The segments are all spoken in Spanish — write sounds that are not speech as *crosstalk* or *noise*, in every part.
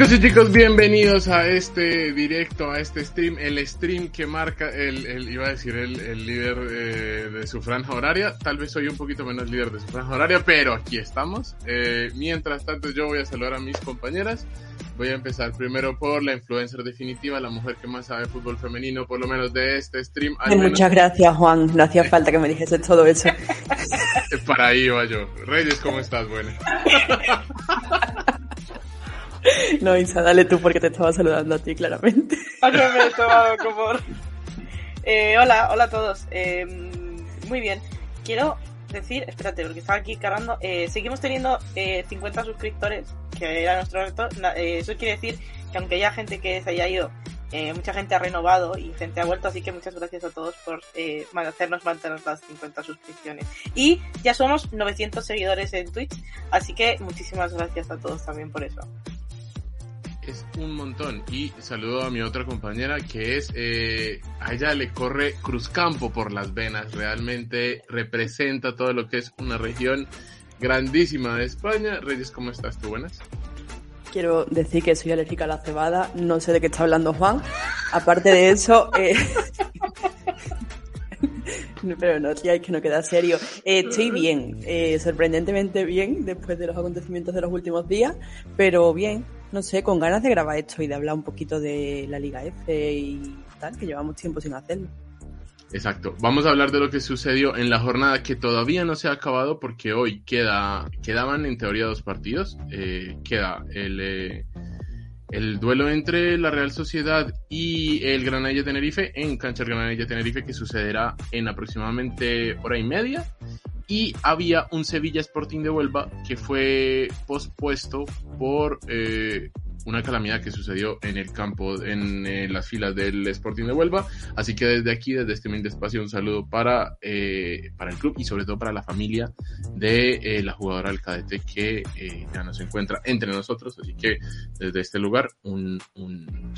Chicos y chicos, bienvenidos a este directo, a este stream, el stream que marca el, el iba a decir el, el líder eh, de su franja horaria. Tal vez soy un poquito menos líder de su franja horaria, pero aquí estamos. Eh, mientras tanto, yo voy a saludar a mis compañeras. Voy a empezar primero por la influencer definitiva, la mujer que más sabe fútbol femenino, por lo menos de este stream. Muchas gracias, Juan. No hacía falta que me dijese todo eso. Para ahí iba yo. Reyes, ¿cómo estás? Bueno. *laughs* *laughs* No, Isa, dale tú porque te estaba saludando a ti, claramente. *laughs* me he tomado como... Eh, hola, hola a todos. Eh, muy bien. Quiero decir, espérate, porque estaba aquí cargando. Eh, seguimos teniendo 50 suscriptores, que era nuestro reto. eso quiere decir que aunque haya gente que se haya ido, mucha gente ha renovado y gente ha vuelto, así que muchas gracias a todos por hacernos mantener las 50 suscripciones. Y ya somos 900 seguidores en Twitch, así que muchísimas gracias a todos también por eso es un montón. Y saludo a mi otra compañera que es, eh, a ella le corre Cruzcampo por las venas. Realmente representa todo lo que es una región grandísima de España. Reyes, ¿cómo estás tú? Buenas. Quiero decir que soy alérgica a la cebada. No sé de qué está hablando Juan. Aparte de eso, eh... *laughs* Pero no, tía, es que no queda serio. Eh, estoy bien, eh, sorprendentemente bien después de los acontecimientos de los últimos días, pero bien, no sé, con ganas de grabar esto y de hablar un poquito de la Liga F y tal, que llevamos tiempo sin hacerlo. Exacto. Vamos a hablar de lo que sucedió en la jornada que todavía no se ha acabado porque hoy queda, quedaban en teoría dos partidos. Eh, queda el, eh, el duelo entre la Real Sociedad y el Granada Tenerife en cancha Granada Tenerife que sucederá en aproximadamente hora y media. Y había un Sevilla Sporting de Huelva que fue pospuesto por eh, una calamidad que sucedió en el campo, en eh, las filas del Sporting de Huelva. Así que desde aquí, desde este de espacio, un saludo para, eh, para el club y sobre todo para la familia de la jugadora del cadete que ya no se encuentra entre nosotros. Así que desde este lugar, un, un,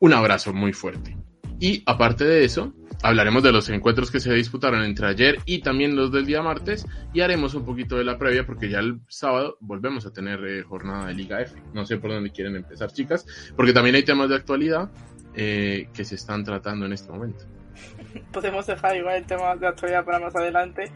un abrazo muy fuerte. Y aparte de eso, hablaremos de los encuentros que se disputaron entre ayer y también los del día martes y haremos un poquito de la previa porque ya el sábado volvemos a tener eh, jornada de Liga F. No sé por dónde quieren empezar, chicas, porque también hay temas de actualidad eh, que se están tratando en este momento. *laughs* Podemos dejar igual el tema de actualidad para más adelante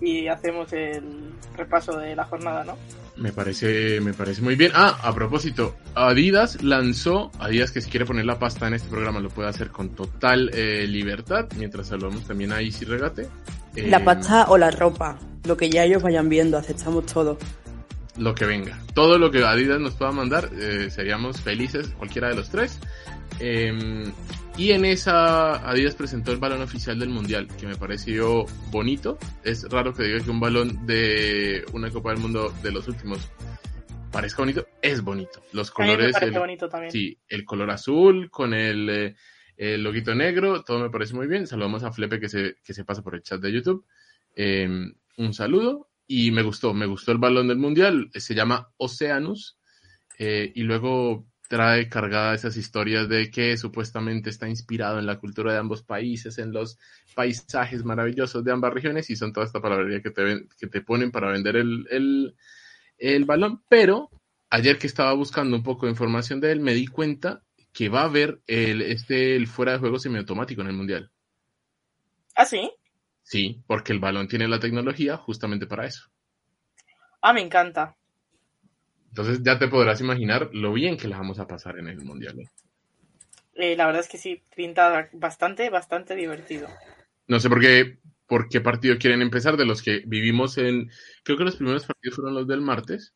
y hacemos el repaso de la jornada, ¿no? Me parece, me parece muy bien. Ah, a propósito, Adidas lanzó, Adidas que si quiere poner la pasta en este programa lo puede hacer con total eh, libertad, mientras saludamos también a Easy Regate. la eh, pasta o la ropa, lo que ya ellos vayan viendo, aceptamos todo. Lo que venga. Todo lo que Adidas nos pueda mandar, eh, seríamos felices, cualquiera de los tres. Y en esa Adidas presentó el balón oficial del Mundial, que me pareció bonito. Es raro que diga que un balón de una Copa del Mundo de los últimos parezca bonito. Es bonito. Los colores. el, bonito también. Sí, el color azul con el, eh, el, loguito negro, todo me parece muy bien. Saludamos a Flepe que se, que se pasa por el chat de YouTube. Em, un saludo. Y me gustó, me gustó el balón del Mundial. Se llama Oceanus. Eh, y luego trae cargada esas historias de que supuestamente está inspirado en la cultura de ambos países, en los paisajes maravillosos de ambas regiones y son toda esta palabrería que te, que te ponen para vender el, el, balón. Pero ayer que estaba buscando un poco de información de él, me di cuenta que va a haber el, este, el fuera de juego semiautomático en el Mundial. ¿Ah, sí? Sí, porque el balón tiene la tecnología justamente para eso. Ah, me encanta. Entonces ya te podrás imaginar lo bien que la vamos a pasar en el Mundial. ¿eh? Eh, la verdad es que sí, pinta bastante, bastante divertido. No sé por qué, por qué partido quieren empezar, de los que vivimos en, creo que los primeros partidos fueron los del martes.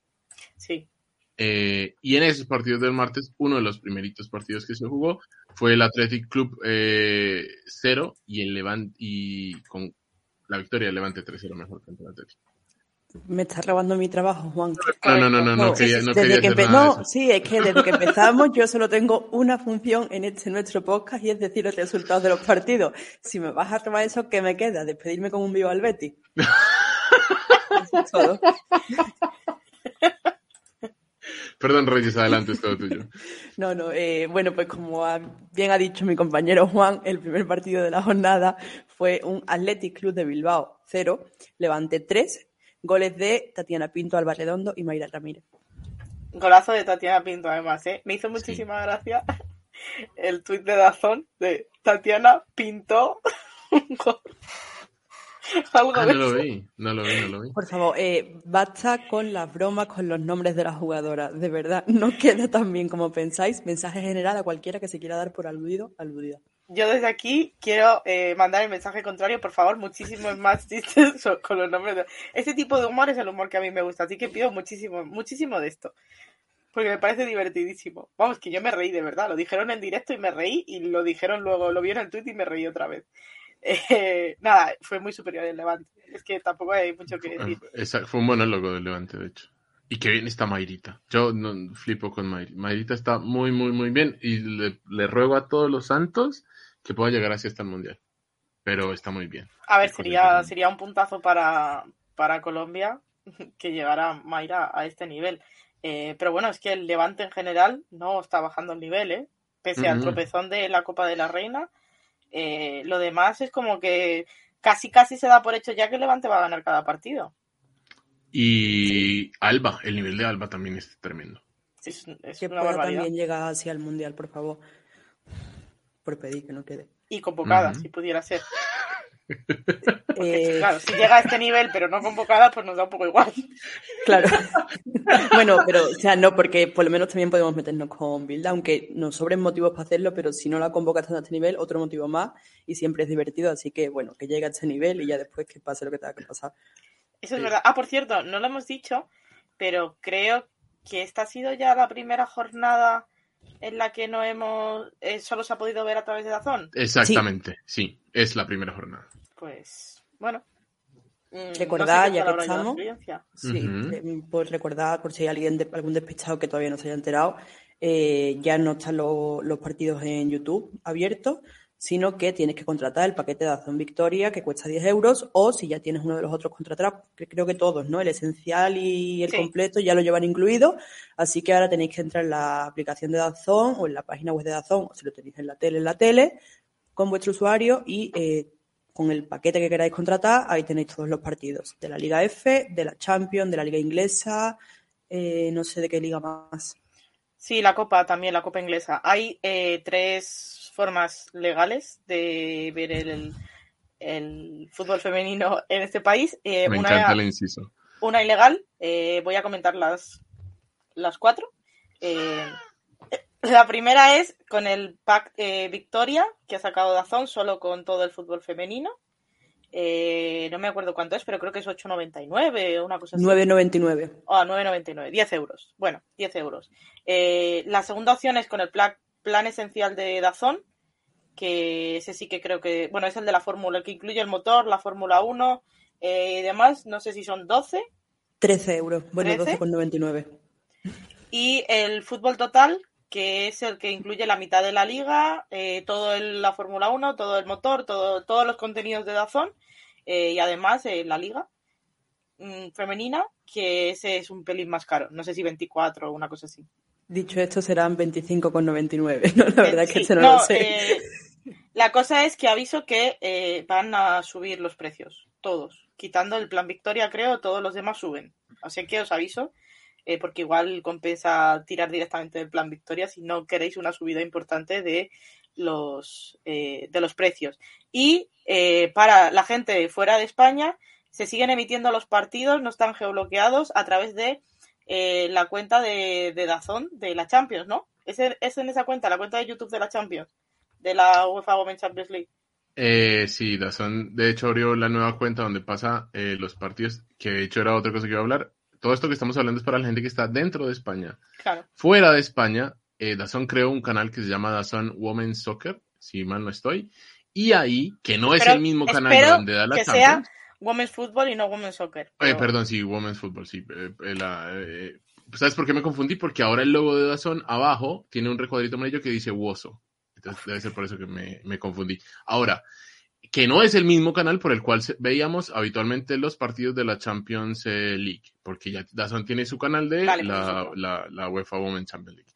Sí. Eh, y en esos partidos del martes, uno de los primeritos partidos que se jugó fue el Athletic Club 0 y el Levante, y con la victoria del Levante 3-0 mejor que el Athletic. Me estás robando mi trabajo, Juan. No, no, no, no, no, quería, no quería que No, sí, es que desde que empezamos yo solo tengo una función en este nuestro podcast y es decir los resultados de los partidos. Si me vas a robar eso, ¿qué me queda? ¿Despedirme con un vivo al Betty? *laughs* todo. Perdón, Reyes, adelante, es todo tuyo. No, no, eh, bueno, pues como bien ha dicho mi compañero Juan, el primer partido de la jornada fue un Athletic Club de Bilbao 0, Levante 3, Goles de Tatiana Pinto, Alba Redondo y Mayra Ramírez. Golazo de Tatiana Pinto, además, ¿eh? Me hizo muchísima gracia *laughs* el tuit de Dazón de Tatiana *laughs* gol. Algo ah, no lo vi, no lo vi, no lo vi. Por favor, eh, basta con las bromas con los nombres de las jugadoras. De verdad, no *laughs* queda tan bien como pensáis. Mensaje general a cualquiera que se quiera dar por aludido, aludida. Yo desde aquí quiero eh, mandar el mensaje contrario, por favor, muchísimos *laughs* más chistes *laughs* con los nombres. De... Este tipo de humor es el humor que a mí me gusta, así que pido muchísimo, muchísimo de esto. Porque me parece divertidísimo. Vamos, que yo me reí de verdad. Lo dijeron en directo y me reí, y lo dijeron luego, lo vieron en el tweet y me reí otra vez. *laughs* Eh, nada, fue muy superior el Levante. Es que tampoco hay mucho que decir. fue un monólogo del Levante, de hecho. Y que bien está Mayrita. Yo no, flipo con Mayrita. Mayrita está muy, muy, muy bien. Y le, ruego a todos los santos que pueda llegar así hasta el Mundial. Pero está muy bien. A ver, sería, sería un puntazo para, para Colombia *laughs* que llegara Mayra a este nivel. Eh, pero bueno, es que el Levante en general no está bajando el nivel, ¿eh? Pese al tropezón de la Copa de la Reina, eh, lo demás es como que casi casi se da por hecho ya que Levante va a ganar cada partido. Y Alba, el nivel de Alba también es tremendo. es, que pueda también llega hacia el Mundial, por favor. Por pedir que no quede. Y convocada, si pudiera ser. Eh, claro, si llega a este nivel pero no convocada, pues nos da un poco igual. Claro. *laughs* bueno, pero, o sea, no, porque por lo menos también podemos meternos con Bilda, aunque nos sobren motivos para hacerlo, pero si no la convocas a este nivel, otro motivo más, y siempre es divertido, así que bueno, que llegue a este nivel y ya después que pase lo que tenga que pasar. Eso es verdad. Ah, por cierto, no lo hemos dicho, pero creo que esta ha sido ya la primera jornada en la que no hemos eh, solo se ha podido ver a través de Dazón. Exactamente, sí, es la primera jornada. Pues bueno. Mm, recordad, ya que estamos, sí, pues recordad, por si hay alguien de, algún despistado que todavía no se haya enterado, eh, ya no están los partidos en YouTube abiertos, sino que tienes que contratar el paquete de Azón Victoria que cuesta 10 euros o si ya tienes uno de los otros contratados, que creo que todos, ¿no? El esencial y el completo ya lo llevan incluido, así que ahora tenéis que entrar en la aplicación de Dazón o en la página web de Dazón o si lo tenéis en la tele, en la tele, con vuestro usuario y eh, con el paquete que queráis contratar, ahí tenéis todos los partidos de la Liga F, de la Champions, de la Liga Inglesa, eh, no sé de qué liga más. Sí, la Copa también, la Copa Inglesa. Hay eh, tres formas legales de ver el, fútbol femenino en este país. Eh, Me una, encanta el inciso. Una ilegal, eh, voy a comentar las, las cuatro. Eh, la primera es con el pack Victoria, que ha sacado Dazón solo con todo el fútbol femenino. no me acuerdo cuánto es, pero creo que es 8,99 o una cosa así. 9,99. Ah, 9,99, 10 euros. Bueno, 10 euros. la segunda opción es con el pack plan esencial de Dazón, que ese sí que creo que, bueno, es el de la Fórmula, el que incluye el motor, la Fórmula 1 eh, y demás, no sé si son 12. 13 euros, bueno, 12,99. Y el fútbol total, que es el que incluye la mitad de la liga, eh, todo la Fórmula 1, todo el motor, todo, todos los contenidos de Dazón eh, y además la liga mm, femenina, que ese es un pelín más caro, no sé si 24 o una cosa así. Dicho esto, serán 25,99. *laughs* No, la verdad es que se no, lo sé. Eh, la cosa es que aviso que eh, van a subir los precios, todos. Quitando el plan Victoria, creo, todos los demás suben. Así que os aviso, eh, porque igual compensa tirar directamente del plan Victoria si no queréis una subida importante de los, de los precios. Y para la gente fuera de España, se siguen emitiendo los partidos, no están geobloqueados a través de eh, la cuenta de, de Dazón de la Champions, ¿no? ¿Es, ¿Es, en esa cuenta, la cuenta de YouTube de la Champions, de la UEFA Women's Champions League? Eh, sí, Dazón de hecho abrió la nueva cuenta donde pasa eh, los partidos, que de hecho era otra cosa que iba a hablar. Todo esto que estamos hablando es para la gente que está dentro de España. Claro. Fuera de España, eh, Dazón creó un canal que se llama Dazón Women's Soccer, si mal no estoy. Y ahí, que no es el mismo canal donde da la Champions. Women's Football y no Women's Soccer. Eh, perdón, sí, Women's Football, sí. Eh, eh, ¿Sabes por qué me confundí? Porque ahora el logo de Dazón abajo tiene un recuadrito amarillo que dice Woso. Entonces debe ser por eso que me, confundí. Ahora, que no es el mismo canal por el cual veíamos habitualmente los partidos de la Champions League, porque ya Dazón tiene su canal de la, la, UEFA Women's Champions League.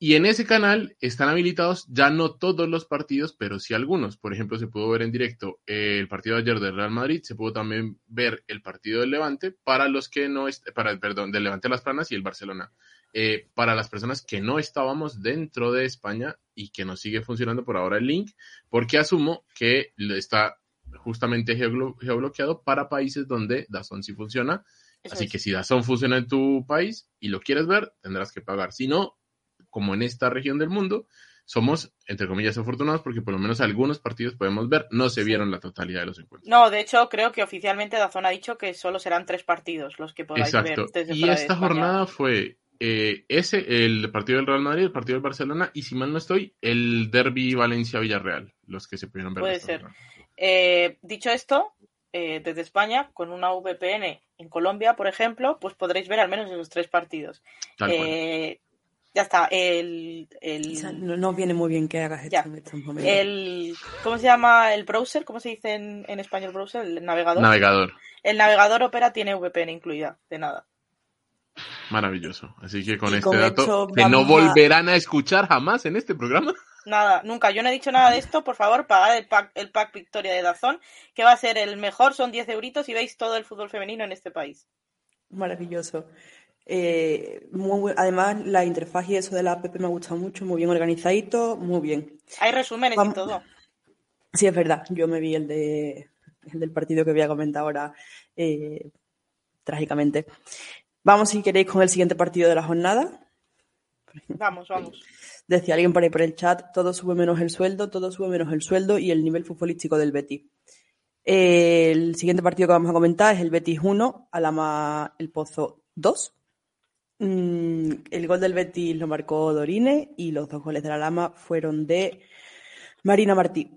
Y en ese canal están habilitados ya no todos los partidos, pero sí algunos. Por ejemplo, se pudo ver en directo el partido de ayer del Real Madrid, se pudo también ver el partido del Levante para los que no, para, perdón, del Levante Las Planas y el Barcelona. Eh, para las personas que no estábamos dentro de España y que nos sigue funcionando por ahora el link, porque asumo que está justamente geobloqueado para países donde Dazón sí funciona. Así que si Dazón funciona en tu país y lo quieres ver, tendrás que pagar. Si no, como en esta región del mundo, somos, entre comillas, afortunados porque por lo menos algunos partidos podemos ver, no se vieron la totalidad de los encuentros. No, de hecho, creo que oficialmente Dazón ha dicho que solo serán tres partidos los que podáis ver. Desde y esta jornada fue eh, ese, el partido del Real Madrid, el partido del Barcelona y si mal no estoy, el derby Valencia-Villarreal, los que se pudieron ver. Puede ser. Eh, dicho esto, eh, desde España, con una VPN en Colombia, por ejemplo, pues podréis ver al menos esos tres partidos. Ya está. El, no, viene muy bien que hagas esto en estos momentos. El, ¿Cómo se llama el browser? ¿Cómo se dice en, en español browser? El navegador. Navegador. El navegador Opera tiene VPN incluida, de nada. Maravilloso. Así que con este dato, que no volverán a... escuchar jamás en este programa. Nada, nunca. Yo no he dicho nada de esto. Por favor, pagad el pack, el pack Victoria de Dazón, que va a ser el mejor. Son 10 euritos y veis todo el fútbol femenino en este país. Maravilloso. Eh, además, la interfaz y eso de la app me ha gustado mucho, muy bien organizadito, muy bien. Hay resúmenes y todo. Sí, es verdad. Yo me vi el, de, el del partido que voy a comentar ahora, eh, trágicamente. Vamos, si queréis, con el siguiente partido de la jornada. Vamos, vamos. Decía alguien por ahí por el chat, todo sube menos el sueldo, todo sube menos el sueldo y el nivel futbolístico del Betis. el siguiente partido que vamos a comentar es el Betis 1, Alama El Pozo 2. Mm, el gol del Betis lo marcó Dorine y los dos goles de la Lama fueron de Marina Martí.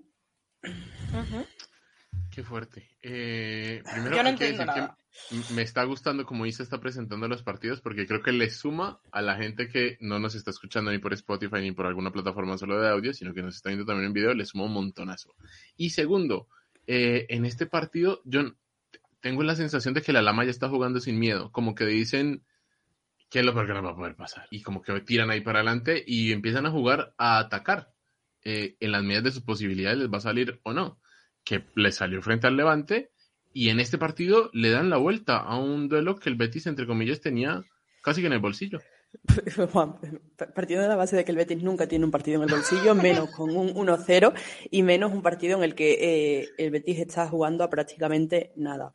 Qué fuerte. Eh, primero Yo no entiendo nada. me está gustando como Isa está presentando los partidos porque creo que le suma a la gente que no nos está escuchando ni por Spotify ni por alguna plataforma solo de audio, sino que nos está viendo también en video, le suma un montonazo. Y segundo, eh, en este partido yo tengo la sensación de que la Lama ya está jugando sin miedo, como que dicen ¿qué es lo peor que no va a poder pasar? Y como que tiran ahí para adelante y empiezan a jugar a atacar. Eh, en las medidas de sus posibilidades les va a salir o no. Que le salió frente al Levante y en este partido le dan la vuelta a un duelo que el Betis, entre comillas, tenía casi que en el bolsillo. *laughs* Partiendo de la base de que el Betis nunca tiene un partido en el bolsillo, menos con un 1-0 y menos un partido en el que eh, el Betis está jugando a prácticamente nada.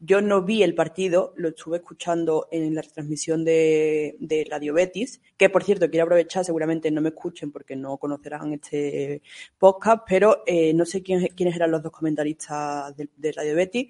Yo no vi el partido, lo estuve escuchando en la transmisión de, Radio Betis, que por cierto quiero aprovechar, seguramente no me escuchen porque no conocerán este podcast, pero eh, no sé quién, quiénes eran los dos comentaristas de, de Radio Betis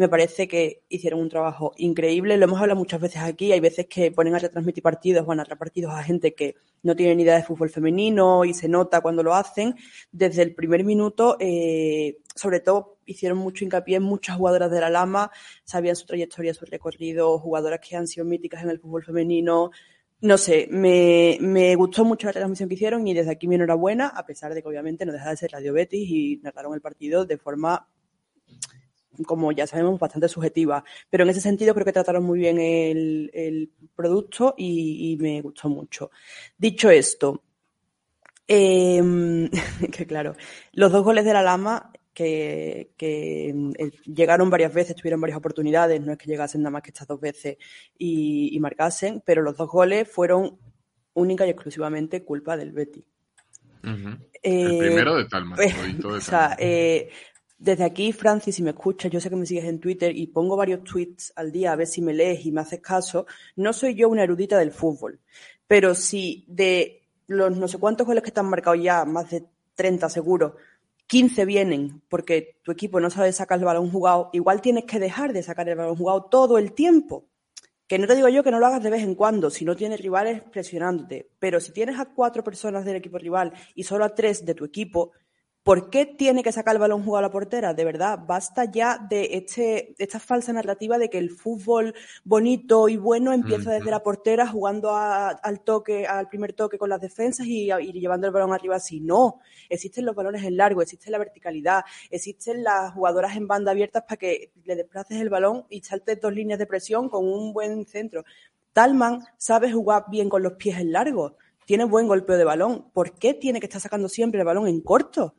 me parece que hicieron un trabajo increíble. Lo hemos hablado muchas veces aquí. Hay veces que ponen a retransmitir partidos o a partidos a gente que no tiene ni idea de fútbol femenino y se nota cuando lo hacen. Desde el primer minuto, eh, sobre todo, hicieron mucho hincapié en muchas jugadoras de la Lama, sabían su trayectoria, su recorrido, jugadoras que han sido míticas en el fútbol femenino. No sé, me, me gustó mucho la transmisión que hicieron y desde aquí mi enhorabuena, a pesar de que obviamente no deja de ser Radio Betis y narraron el partido de forma como ya sabemos, bastante subjetiva. Pero en ese sentido creo que trataron muy bien el, producto y, me gustó mucho. Dicho esto, em, *laughs* que claro, los dos goles de la Lama que, eh, llegaron varias veces, tuvieron varias oportunidades, no es que llegasen nada más que estas dos veces y, marcasen, pero los dos goles fueron única y exclusivamente culpa del Betty. el primero de Talma. Pues, *laughs* o sea, eh, desde aquí, Francis, si me escuchas, yo sé que me sigues en Twitter y pongo varios tweets al día a ver si me lees y me haces caso. No soy yo una erudita del fútbol, pero si de los no sé cuántos goles que están marcados ya, más de 30 seguro, 15 vienen porque tu equipo no sabe sacar el balón jugado, igual tienes que dejar de sacar el balón jugado todo el tiempo. Que no te digo yo que no lo hagas de vez en cuando, si no tienes rivales presionándote, pero si tienes a cuatro personas del equipo rival y solo a tres de tu equipo, ¿Por qué tiene que sacar el balón jugado a la portera? De verdad, basta ya de este, esta falsa narrativa de que el fútbol bonito y bueno empieza desde la portera jugando al toque, al primer toque con las defensas y, llevando el balón arriba así. No, existen los balones en largo, existe la verticalidad, existen las jugadoras en banda abiertas para que le desplaces el balón y saltes dos líneas de presión con un buen centro. Talman sabe jugar bien con los pies en largo tiene buen golpeo de balón. ¿Por qué tiene que estar sacando siempre el balón en corto?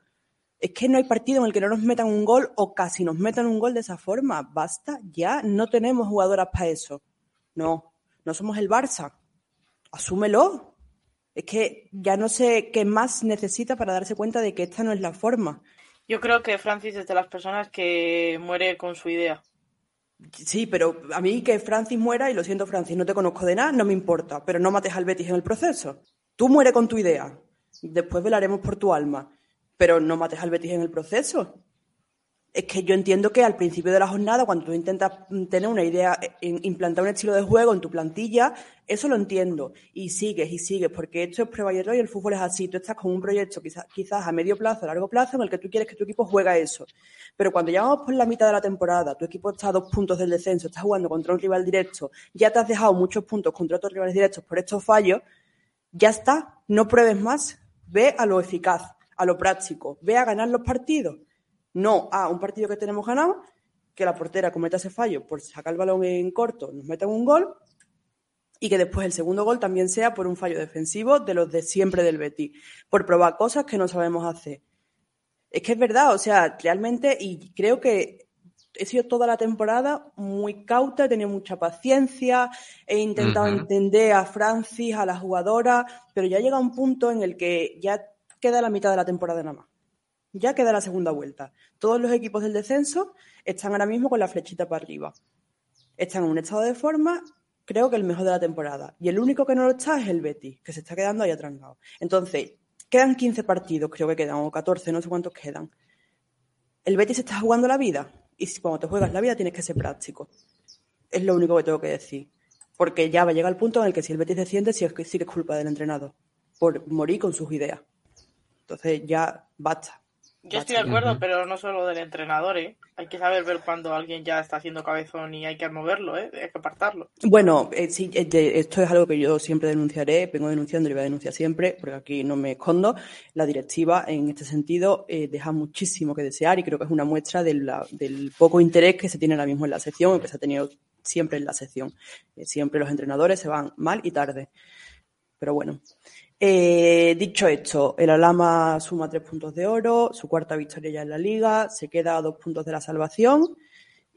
Es que no hay partido en el que no nos metan un gol o casi nos metan un gol de esa forma. Basta, ya no tenemos jugadoras para eso. No, no somos el Barça. Asúmelo. Es que ya no sé qué más necesita para darse cuenta de que esta no es la forma. Yo creo que Francis es de las personas que muere con su idea. Sí, pero a mí que Francis muera, y lo siento Francis, no te conozco de nada, no me importa, pero no mates al Betis en el proceso. Tú muere con tu idea, después velaremos por tu alma pero no mates al Betis en el proceso. Es que yo entiendo que al principio de la jornada, cuando tú intentas tener una idea, implantar un estilo de juego en tu plantilla, eso lo entiendo. Y sigues y sigues, porque esto es prueba y error y el fútbol es así. Tú estás con un proyecto quizás, quizás a medio plazo, a largo plazo, en el que tú quieres que tu equipo juegue eso. Pero cuando ya vamos por la mitad de la temporada, tu equipo está a dos puntos del descenso, estás jugando contra un rival directo, ya te has dejado muchos puntos contra otros rivales directos por estos fallos, ya está, no pruebes más, ve a lo eficaz a lo práctico. Ve a ganar los partidos. No a un partido que tenemos ganado, que la portera cometa ese fallo por sacar el balón en corto, nos metan un gol y que después el segundo gol también sea por un fallo defensivo de los de siempre del Betis, por probar cosas que no sabemos hacer. Es que es verdad, o sea, realmente, y creo que he sido toda la temporada muy cauta, he tenido mucha paciencia, he intentado entender a Francis, a la jugadora, pero ya llega un punto en el que ya queda la mitad de la temporada nada más. Ya queda la segunda vuelta. Todos los equipos del descenso están ahora mismo con la flechita para arriba. Están en un estado de forma, creo que el mejor de la temporada. Y el único que no lo está es el Betis, que se está quedando ahí atrancado. Entonces, quedan 15 partidos, creo que quedan, o 14, no sé cuántos quedan. El Betis está jugando la vida. Y cuando te juegas la vida tienes que ser práctico. Es lo único que tengo que decir. Porque ya va a llegar el punto en el que si el Betis desciende, sí, es, sí que es culpa del entrenador. Por morir con sus ideas. Entonces ya basta. Yo estoy de acuerdo, pero no solo del entrenador, ¿eh? Hay que saber ver cuando alguien ya está haciendo cabezón y hay que moverlo, ¿eh? Hay que apartarlo. Bueno, eh, sí, eh, esto es algo que yo siempre denunciaré, vengo denunciando y voy a denunciar siempre, porque aquí no me escondo. La directiva, en este sentido, eh, deja muchísimo que desear y creo que es una muestra del poco interés que se tiene ahora mismo en la sección y que se ha tenido siempre en la sección. siempre los entrenadores se van mal y tarde. Pero bueno, eh, dicho esto, el Alama suma tres puntos de oro, su cuarta victoria ya en la liga, se queda a dos puntos de la salvación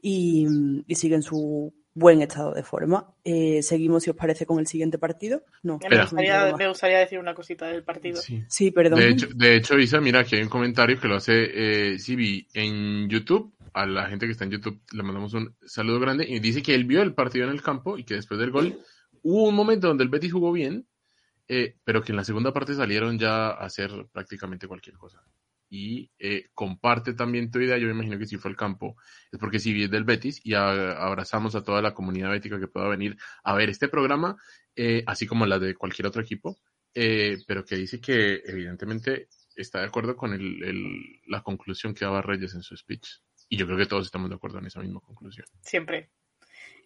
y, sigue en su buen estado de forma. Eh, seguimos, si os parece, con el siguiente partido. No. Me gustaría, decir una cosita del partido. Sí, perdón. De hecho, Isa, mira, aquí hay un comentario que lo hace eh, en YouTube. A la gente que está en YouTube le mandamos un saludo grande y dice que él vio el partido en el campo y que después del gol hubo un momento donde el Betis jugó bien, eh, pero que en la segunda parte salieron ya a hacer prácticamente cualquier cosa. Y eh, comparte también tu idea, yo me imagino que si fue el campo, es porque si es del Betis y abrazamos a toda la comunidad bética que pueda venir a ver este programa, eh, así como la de cualquier otro equipo, pero que dice que evidentemente está de acuerdo con la conclusión que daba Reyes en su speech. Y yo creo que todos estamos de acuerdo en esa misma conclusión. Siempre.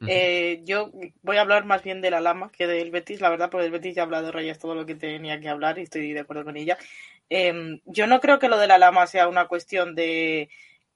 Eh, yo voy a hablar más bien de la Lama que del Betis, la verdad, porque el Betis ya ha hablado Reyes todo lo que tenía que hablar y estoy de acuerdo con ella. Em, yo no creo que lo de la Lama sea una cuestión de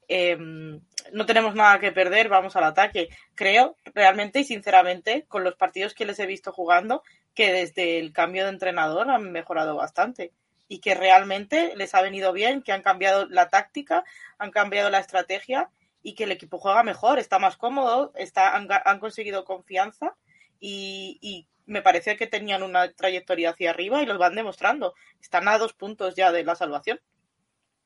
em, no tenemos nada que perder, vamos al ataque. Creo realmente y sinceramente, con los partidos que les he visto jugando, que desde el cambio de entrenador han mejorado bastante y que realmente les ha venido bien, que han cambiado la táctica, han cambiado la estrategia y que el equipo juega mejor, está más cómodo, está, han, conseguido confianza y, me parece que tenían una trayectoria hacia arriba y los van demostrando. Están a dos puntos ya de la salvación.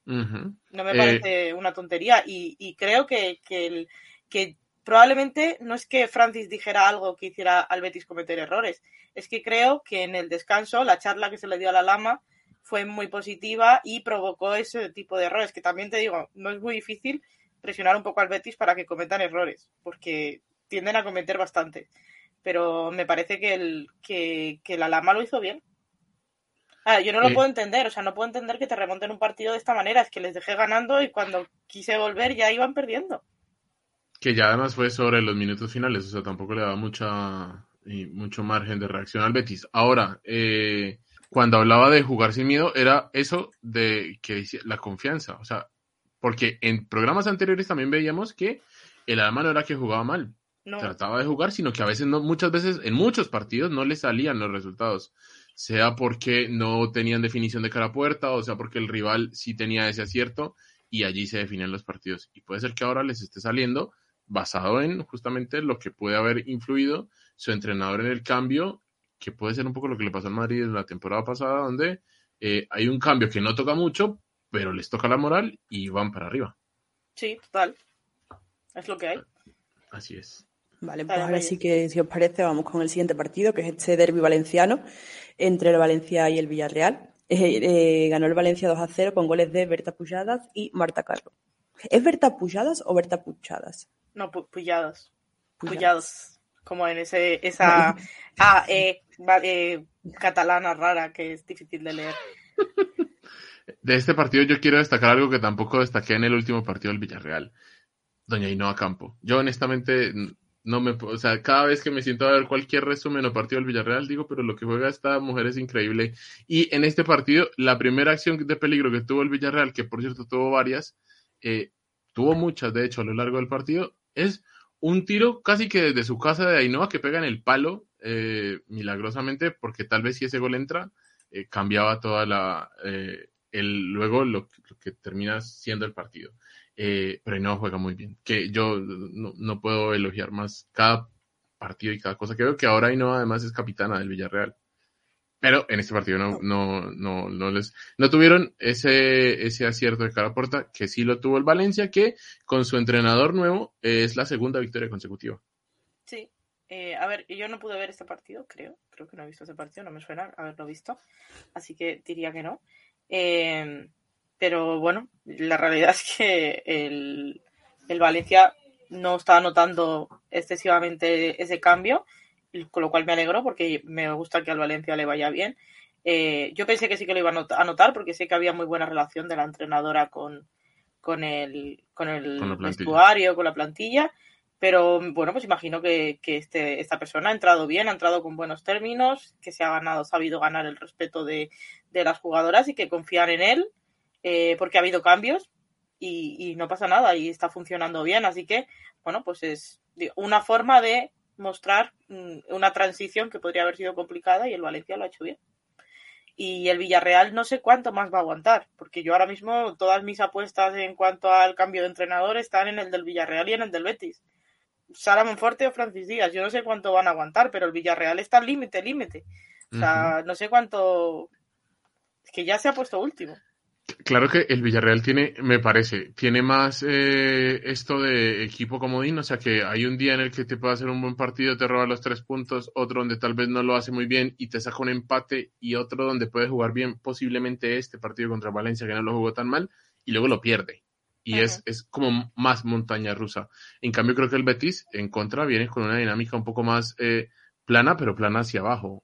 No me parece eh, una tontería y, creo que, que, que probablemente no es que Francis dijera algo que hiciera al Betis cometer errores, es que creo que en el descanso la charla que se le dio a la Lama fue muy positiva y provocó ese tipo de errores, que también te digo, no es muy difícil presionar un poco al Betis para que cometan errores, porque tienden a cometer bastante. Pero me parece que, el, que, la Lama lo hizo bien. Ah, yo no lo puedo entender, o sea, no puedo entender que te remonten un partido de esta manera, es que les dejé ganando y cuando quise volver ya iban perdiendo. Que ya además fue sobre los minutos finales, o sea, tampoco le daba mucha y mucho margen de reacción al Betis. Ahora, eh, cuando hablaba de jugar sin miedo, era eso de que la confianza, o sea, porque en programas anteriores también veíamos que el Alma no era que jugaba mal. Trataba de jugar, sino que a veces no, muchas veces, en muchos partidos no le salían los resultados sea porque no tenían definición de cara a puerta, o sea porque el rival sí tenía ese acierto y allí se definen los partidos. Y puede ser que ahora les esté saliendo basado en justamente lo que puede haber influido su entrenador en el cambio, que puede ser un poco lo que le pasó al Madrid en la temporada pasada, donde eh, hay un cambio que no toca mucho, pero les toca la moral y van para arriba. Sí, total. Es lo que hay. Así es. Vale, pues ahora sí que, si os parece, vamos con el siguiente partido, que es este derby valenciano entre el Valencia y el Villarreal. Eh, eh, ganó el Valencia 2 a 0 con goles de Berta Pujadas y Marta Carro. ¿Es Berta Pujadas o Berta Puchadas? No, Pujadas. Pujadas. Como en ese, esa *laughs* A, E, catalana rara que es difícil de leer. De este partido yo quiero destacar algo que tampoco destaqué en el último partido del Villarreal. Doña Inoa Campo. Yo honestamente no me, o sea, cada vez que me siento a ver cualquier resumen o partido del Villarreal, digo, pero lo que juega esta mujer es increíble. Y en este partido, la primera acción de peligro que tuvo el Villarreal, que por cierto tuvo varias, eh, tuvo muchas, de hecho, a lo largo del partido, es un tiro casi que desde su casa de Ainhoa que pega en el palo, eh, milagrosamente, porque tal vez si ese gol entra, eh, cambiaba toda la, luego lo, lo que termina siendo el partido eh, pero no juega muy bien. Que yo no, puedo elogiar más cada partido y cada cosa que veo, que ahora no además es capitana del Villarreal. Pero en este partido no, no, no, no les, no tuvieron ese, ese acierto de cara a puerta, que sí lo tuvo el Valencia, que con su entrenador nuevo es la segunda victoria consecutiva. Sí, eh, a ver, yo no pude ver este partido, creo, creo que no he visto ese partido, no me suena haberlo visto, así que diría que no. Eh, pero bueno, la realidad *laughs* es que el, Valencia no está notando excesivamente ese cambio, con lo cual me alegro porque me gusta que al Valencia le vaya bien. Eh, yo pensé que sí que lo iba a notar porque sé que había muy buena relación de la entrenadora con, con el, con el vestuario, con la plantilla. Pero bueno, pues imagino que, este, esta persona ha entrado bien, ha entrado con buenos términos, que se ha ganado, sabido ganar el respeto de, de las jugadoras y que confían en él eh, porque ha habido cambios y, no pasa nada y está funcionando bien. Así que, bueno, pues es una forma de mostrar mm, una transición que podría haber sido complicada y el Valencia lo ha hecho bien. Y el Villarreal no sé cuánto más va a aguantar, porque yo ahora mismo todas mis apuestas en cuanto al cambio de entrenador están en el del Villarreal y en el del Betis. Sara Monforte o Francis Díaz, yo no sé cuánto van a aguantar, pero el Villarreal está al límite, límite. O sea, no sé cuánto. Es que ya se ha puesto último. Claro que el Villarreal tiene, me parece, tiene más eh, esto de equipo comodín, o sea que hay un día en el que te puede hacer un buen partido, te roba los tres puntos, otro donde tal vez no lo hace muy bien y te saca un empate y otro donde puede jugar bien, posiblemente este partido contra Valencia que no lo jugó tan mal y luego lo pierde. Y es, es como más montaña rusa. En cambio creo que el Betis en contra viene con una dinámica un poco más eh, plana, pero plana hacia abajo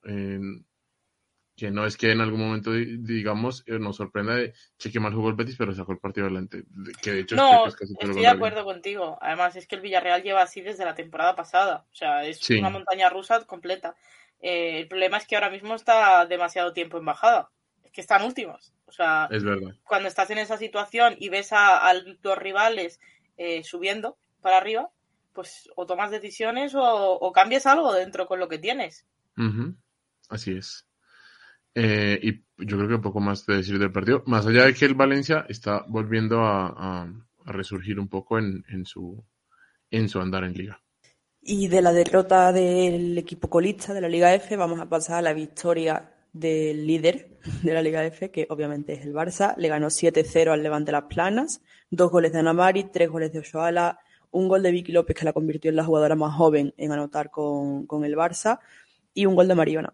que no es que en algún momento, digamos, eh, nos sorprenda de, cheque mal jugó el Betis, pero sacó el partido adelante. Que de hecho no, estoy de acuerdo contigo. Además, es que el Villarreal lleva así desde la temporada pasada. O sea, es una montaña rusa completa. Eh, el problema es que ahora mismo está demasiado tiempo en bajada. Es que están últimos. O sea, es verdad. cuando estás en esa situación y ves a, a los rivales eh, subiendo para arriba, pues o tomas decisiones o, cambias algo dentro con lo que tienes. Así es. Eh, y yo creo que poco más de decir del partido, más allá de que el Valencia está volviendo a, resurgir un poco en, su, en su andar en liga. Y de la derrota del equipo colista de la Liga F, vamos a pasar a la victoria del líder de la Liga F, que obviamente es el Barça. Le ganó 7-0 al Levante Las Planas, dos goles de Anamari, tres goles de Oshoala, un gol de Vicky López que la convirtió en la jugadora más joven en anotar con, con el Barça y un gol de Mariona.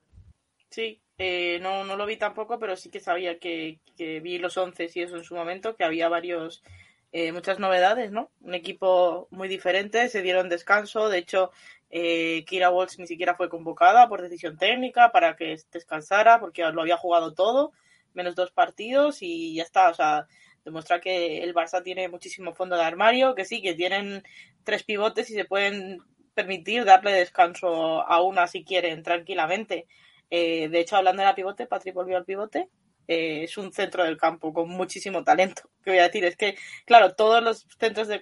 Sí, eh, no, no lo vi tampoco, pero sí que sabía que, vi los once y eso en su momento, que había varios, eh, muchas novedades, ¿no? Un equipo muy diferente, se dieron descanso, de hecho, eh, Kira Walsh ni siquiera fue convocada por decisión técnica para que descansara, porque lo había jugado todo, menos dos partidos y ya está, o sea, demuestra que el Barça tiene muchísimo fondo de armario, que sí, que tienen tres pivotes y se pueden permitir darle descanso a una si quieren tranquilamente eh, de hecho, hablando de la pivote, Patrick volvió al pivote. Eh, es un centro del campo con muchísimo talento. *laughs* Que voy a decir, es que, claro, todos los centros del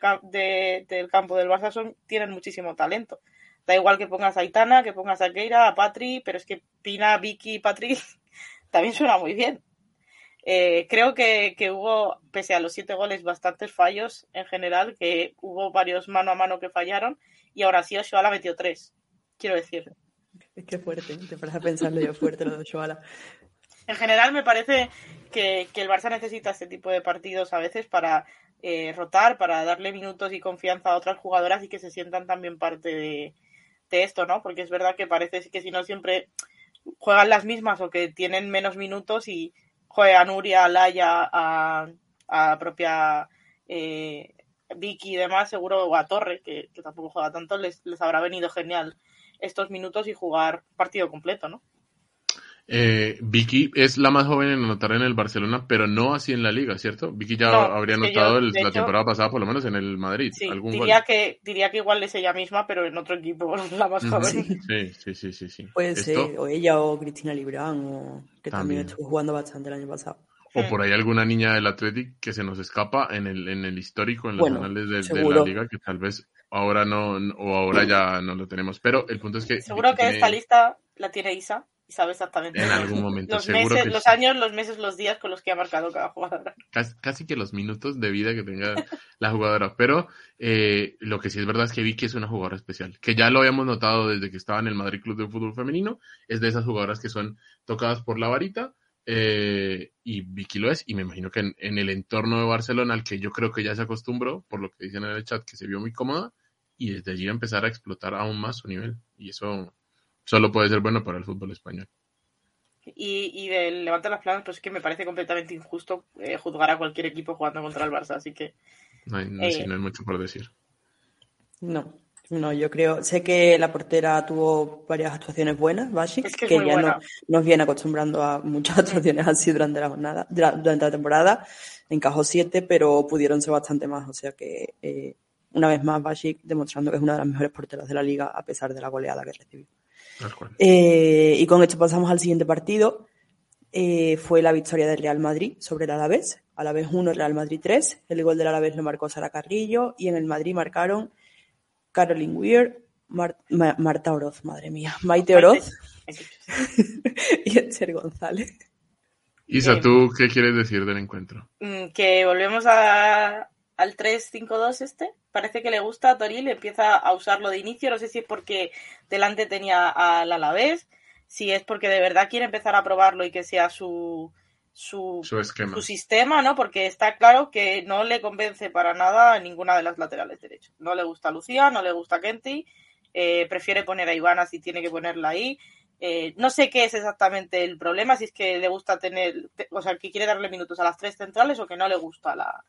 campo del Barça son, tienen muchísimo talento. Da igual que pongas a Aitana, que pongas a Keira, a Patri, pero es que Pina, Vicky y Patri *laughs* también suena muy bien. Eh, creo que, hubo, pese a los siete goles, bastantes fallos en general, que hubo varios mano a mano que fallaron y ahora sí Oshuala metió tres, quiero decir. Es que fuerte, te parece pensarlo yo fuerte lo de Oshuala. En general me parece que, el Barça necesita este tipo de partidos a veces para eh, rotar, para darle minutos y confianza a otras jugadoras y que se sientan también parte de, de esto, ¿no? Porque es verdad que parece que si no siempre juegan las mismas o que tienen menos minutos y juega a Nuria, a Laia, a, a propia eh, Vicky y demás, seguro, o a Torre, que, tampoco juega tanto, les, les habrá venido genial estos minutos y jugar partido completo, ¿no? Eh, Vicky es la más joven en anotar en el Barcelona, pero no así en la liga, ¿cierto? Vicky ya habría anotado la temporada pasada, por lo menos en el Madrid. Sí, diría, Que, diría que igual es ella misma, pero en otro equipo, *laughs* la más joven. Sí, sí, sí, sí. Puede ser, o ella o Cristina Librán, o que también. estuvo jugando bastante el año pasado. O por ahí alguna niña del Athletic que se nos escapa en el, en el histórico, en los canales de, la liga, que tal vez ahora no, o ahora ya no lo tenemos. Pero el punto es que. Seguro que esta lista la tiene Isa y sabe exactamente en algún momento los, meses, los años, los meses, los días con los que ha marcado cada jugadora. Casi, que los minutos de vida que tenga la jugadora. Pero eh, lo que sí es verdad es que Vicky es una jugadora especial, que ya lo habíamos notado desde que estaba en el Madrid Club de Fútbol Femenino. Es de esas jugadoras que son tocadas por la varita. Eh, y Vicky lo es, y me imagino que en, en, el entorno de Barcelona, al que yo creo que ya se acostumbró, por lo que dicen en el chat, que se vio muy cómoda, y desde allí empezar a explotar aún más su nivel. Y eso solo puede ser bueno para el fútbol español. Y, y del levantar las planas, pues es que me parece completamente injusto eh, juzgar a cualquier equipo jugando contra el Barça, así que... No hay, no, hay eh, mucho por decir. No, no, yo creo, sé que la portera tuvo varias actuaciones buenas, Basic, que, ya no, nos viene acostumbrando a muchas *laughs* actuaciones así durante la jornada, durante la temporada, encajó siete, pero pudieron ser bastante más, o sea que eh, una vez más Basic demostrando que es una de las mejores porteras de la liga a pesar de la goleada que recibió. Eh, y con esto pasamos al siguiente partido. Eh, fue la victoria del Real Madrid sobre el Alavés. Alavés 1, Real Madrid 3. El gol del Alavés lo marcó Sara Carrillo y en el Madrid marcaron Caroline Weir, Marta Oroz, madre mía, Maite Oroz *laughs* y Esther González. Isa, ¿tú qué quieres decir del encuentro? Mm, que volvemos a, al 3-5-2 este. Parece que le gusta a Toril, empieza a usarlo de inicio. No sé si es porque delante tenía al Alavés, si es porque de verdad quiere empezar a probarlo y que sea su, su, su, sistema, ¿no? Porque está claro que no le convence para nada a ninguna de las laterales derechos. No le gusta Lucía, no le gusta Kenty, eh, prefiere poner a Ivana si tiene que ponerla ahí. Eh, no sé qué es exactamente el problema, si es que le gusta tener, o sea, que quiere darle minutos a las tres centrales o que no le gusta la,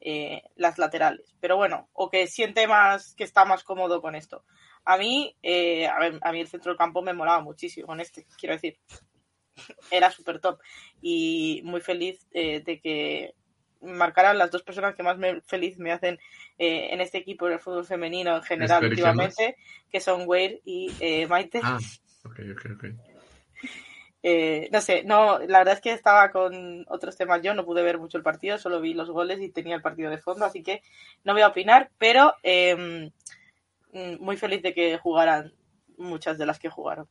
eh, las laterales. Pero bueno, o que siente más, que está más cómodo con esto. A mí, eh, a, ver, a mí el centro del campo me molaba muchísimo con este, quiero decir. *laughs* Era súper top. Y muy feliz eh, de que marcaran las dos personas que más me, feliz me hacen en este equipo del fútbol femenino en general últimamente, que son Weir y Maite. Ah, ok, ok, ok. Eh, no sé, no, la verdad es que estaba con otros temas yo, no pude ver mucho el partido, solo vi los goles y tenía el partido de fondo, así que no voy a opinar, pero em, mm, muy feliz de que jugaran muchas de las que jugaron.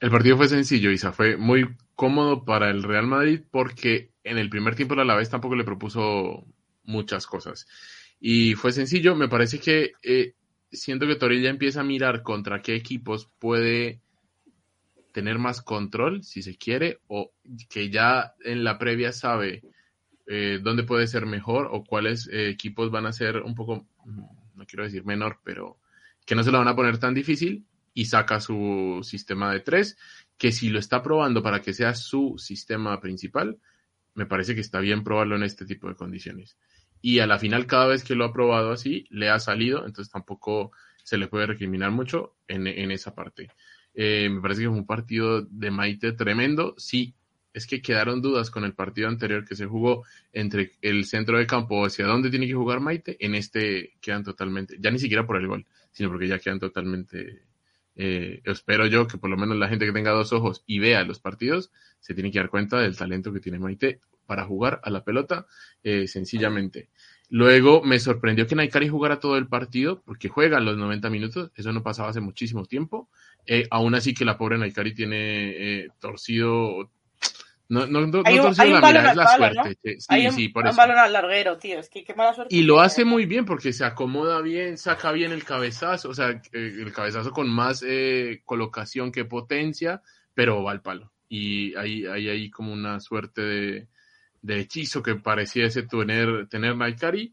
El partido fue sencillo, Isa, fue muy cómodo para el Real Madrid porque en el primer tiempo la vez tampoco le propuso muchas cosas. Y fue sencillo, me parece que eh, siento que Torilla empieza a mirar contra qué equipos puede tener más control, si se quiere, o que ya en la previa sabe eh, dónde puede ser mejor o cuáles eh, equipos van a ser un poco, mm, no quiero decir menor, pero que no se lo van a poner tan difícil y saca su sistema de tres, que si lo está probando para que sea su sistema principal, me parece que está bien probarlo en este tipo de condiciones. Y a la final, cada vez que lo ha probado así, le ha salido, entonces tampoco se le puede recriminar mucho en, en esa parte. Eh, me parece que fue un partido de Maite tremendo. Sí, es que quedaron dudas con el partido anterior que se jugó entre el centro de campo hacia dónde tiene que jugar Maite. En este quedan totalmente, ya ni siquiera por el gol, sino porque ya quedan totalmente. Eh, espero yo que por lo menos la gente que tenga dos ojos y vea los partidos se tiene que dar cuenta del talento que tiene Maite para jugar a la pelota eh, sencillamente. Luego me sorprendió que Naikari jugara todo el partido porque juega los 90 minutos, eso no pasaba hace muchísimo tiempo. Eh, aún así que la pobre Naikari tiene eh, torcido, No, no, no, Hay no un- hay un la balón mira, es la palo, suerte. Sí, Hay un, sí, por un eso. balón al larguero, tío. Es que qué mala suerte. Y lo tiene. hace muy bien porque se acomoda bien, saca bien el cabezazo, o sea, eh, el cabezazo con más eh, colocación que potencia, pero va al palo. Y ahí hay ahí como una suerte de, de hechizo que pareciese tener, tener Naikari.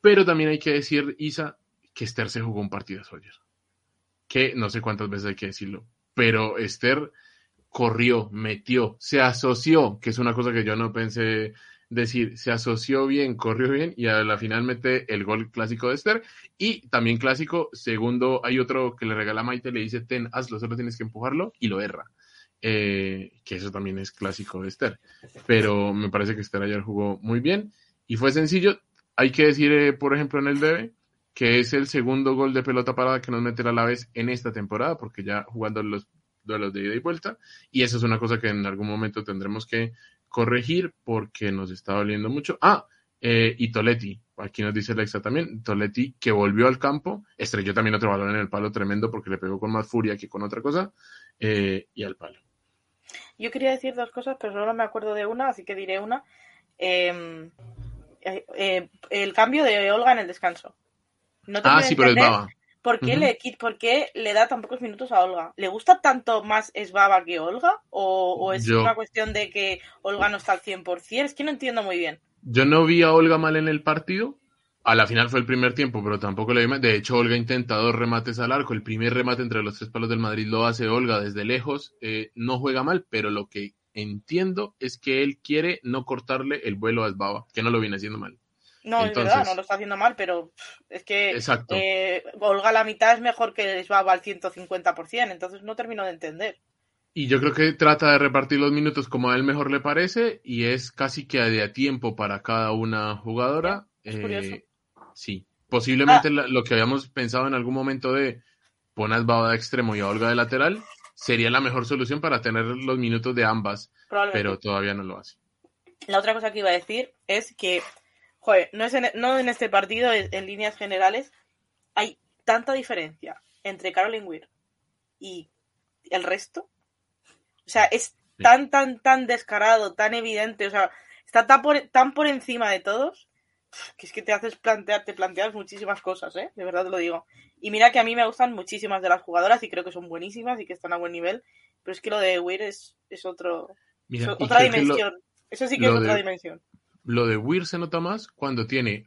Pero también hay que decir, Isa, que Esther se jugó un partido ayer. Que no sé cuántas veces hay que decirlo, pero Esther corrió, metió, se asoció, que es una cosa que yo no pensé decir, se asoció bien, corrió bien y a la final mete el gol clásico de Esther. Y también clásico, segundo, hay otro que le regala a Maite, le dice, ten, hazlo, solo tienes que empujarlo y lo erra. Eh, que eso también es clásico de Esther. Pero me parece que Esther ayer jugó muy bien y fue sencillo. Hay que decir, eh, por ejemplo, en el debe, que es el segundo gol de pelota parada que nos mete la vez en esta temporada, porque ya jugando los duelos de ida y vuelta, y eso es una cosa que en algún momento tendremos que corregir porque nos está doliendo mucho. Ah, eh, y Toletti, aquí nos dice Alexa también, Toletti que volvió al campo, estrelló también otro balón en el palo tremendo porque le pegó con más furia que con otra cosa, eh, y al palo. Yo quería decir dos cosas, pero solo me acuerdo de una, así que diré una. Eh, eh, el cambio de Olga en el descanso. No Ah, sí, pero. ¿Por qué, le, por qué le da tan pocos minutos a Olga? ¿Le gusta tanto más Esbaba que Olga? ¿O, o es Yo- una cuestión de que Olga no está al 100%? Es que no entiendo muy bien. Yo no vi a Olga mal en el partido. A la final fue el primer tiempo, pero tampoco le vi mal. De hecho, Olga intenta dos remates al arco. El primer remate entre los tres palos del Madrid lo hace Olga desde lejos. Eh, no juega mal, pero lo que entiendo es que él quiere no cortarle el vuelo a Esbaba, que no lo viene haciendo mal. No, es Entonces- verdad, no lo está haciendo mal, pero es que Exacto. eh, Olga la mitad es mejor que Esbaba al 150%, entonces no termino de entender. Y yo creo que trata de repartir los minutos como a él mejor le parece y es casi que de a tiempo para cada una jugadora. Es Eh, curioso. sí, posiblemente Ah. lo que habíamos pensado en algún momento de poner a Esbaba de extremo y a Olga de lateral sería la mejor solución para tener los minutos de ambas, pero todavía no lo hace. La otra cosa que iba a decir es que, joder, no, es en, no en este partido, en, en líneas generales, hay tanta diferencia entre Caroline Weir y el resto. O sea, es tan, tan, tan descarado, tan evidente, o sea, está tan por, tan por encima de todos que es que te haces plantear, te planteas muchísimas cosas, ¿eh? De verdad te lo digo. Y mira que a mí me gustan muchísimas de las jugadoras y creo que son buenísimas y que están a buen nivel, pero es que lo de Weir es, es otro, Mira, es y otra lo- dimensión. Eso sí que es otra de- dimensión. Lo de Weir se nota más cuando tiene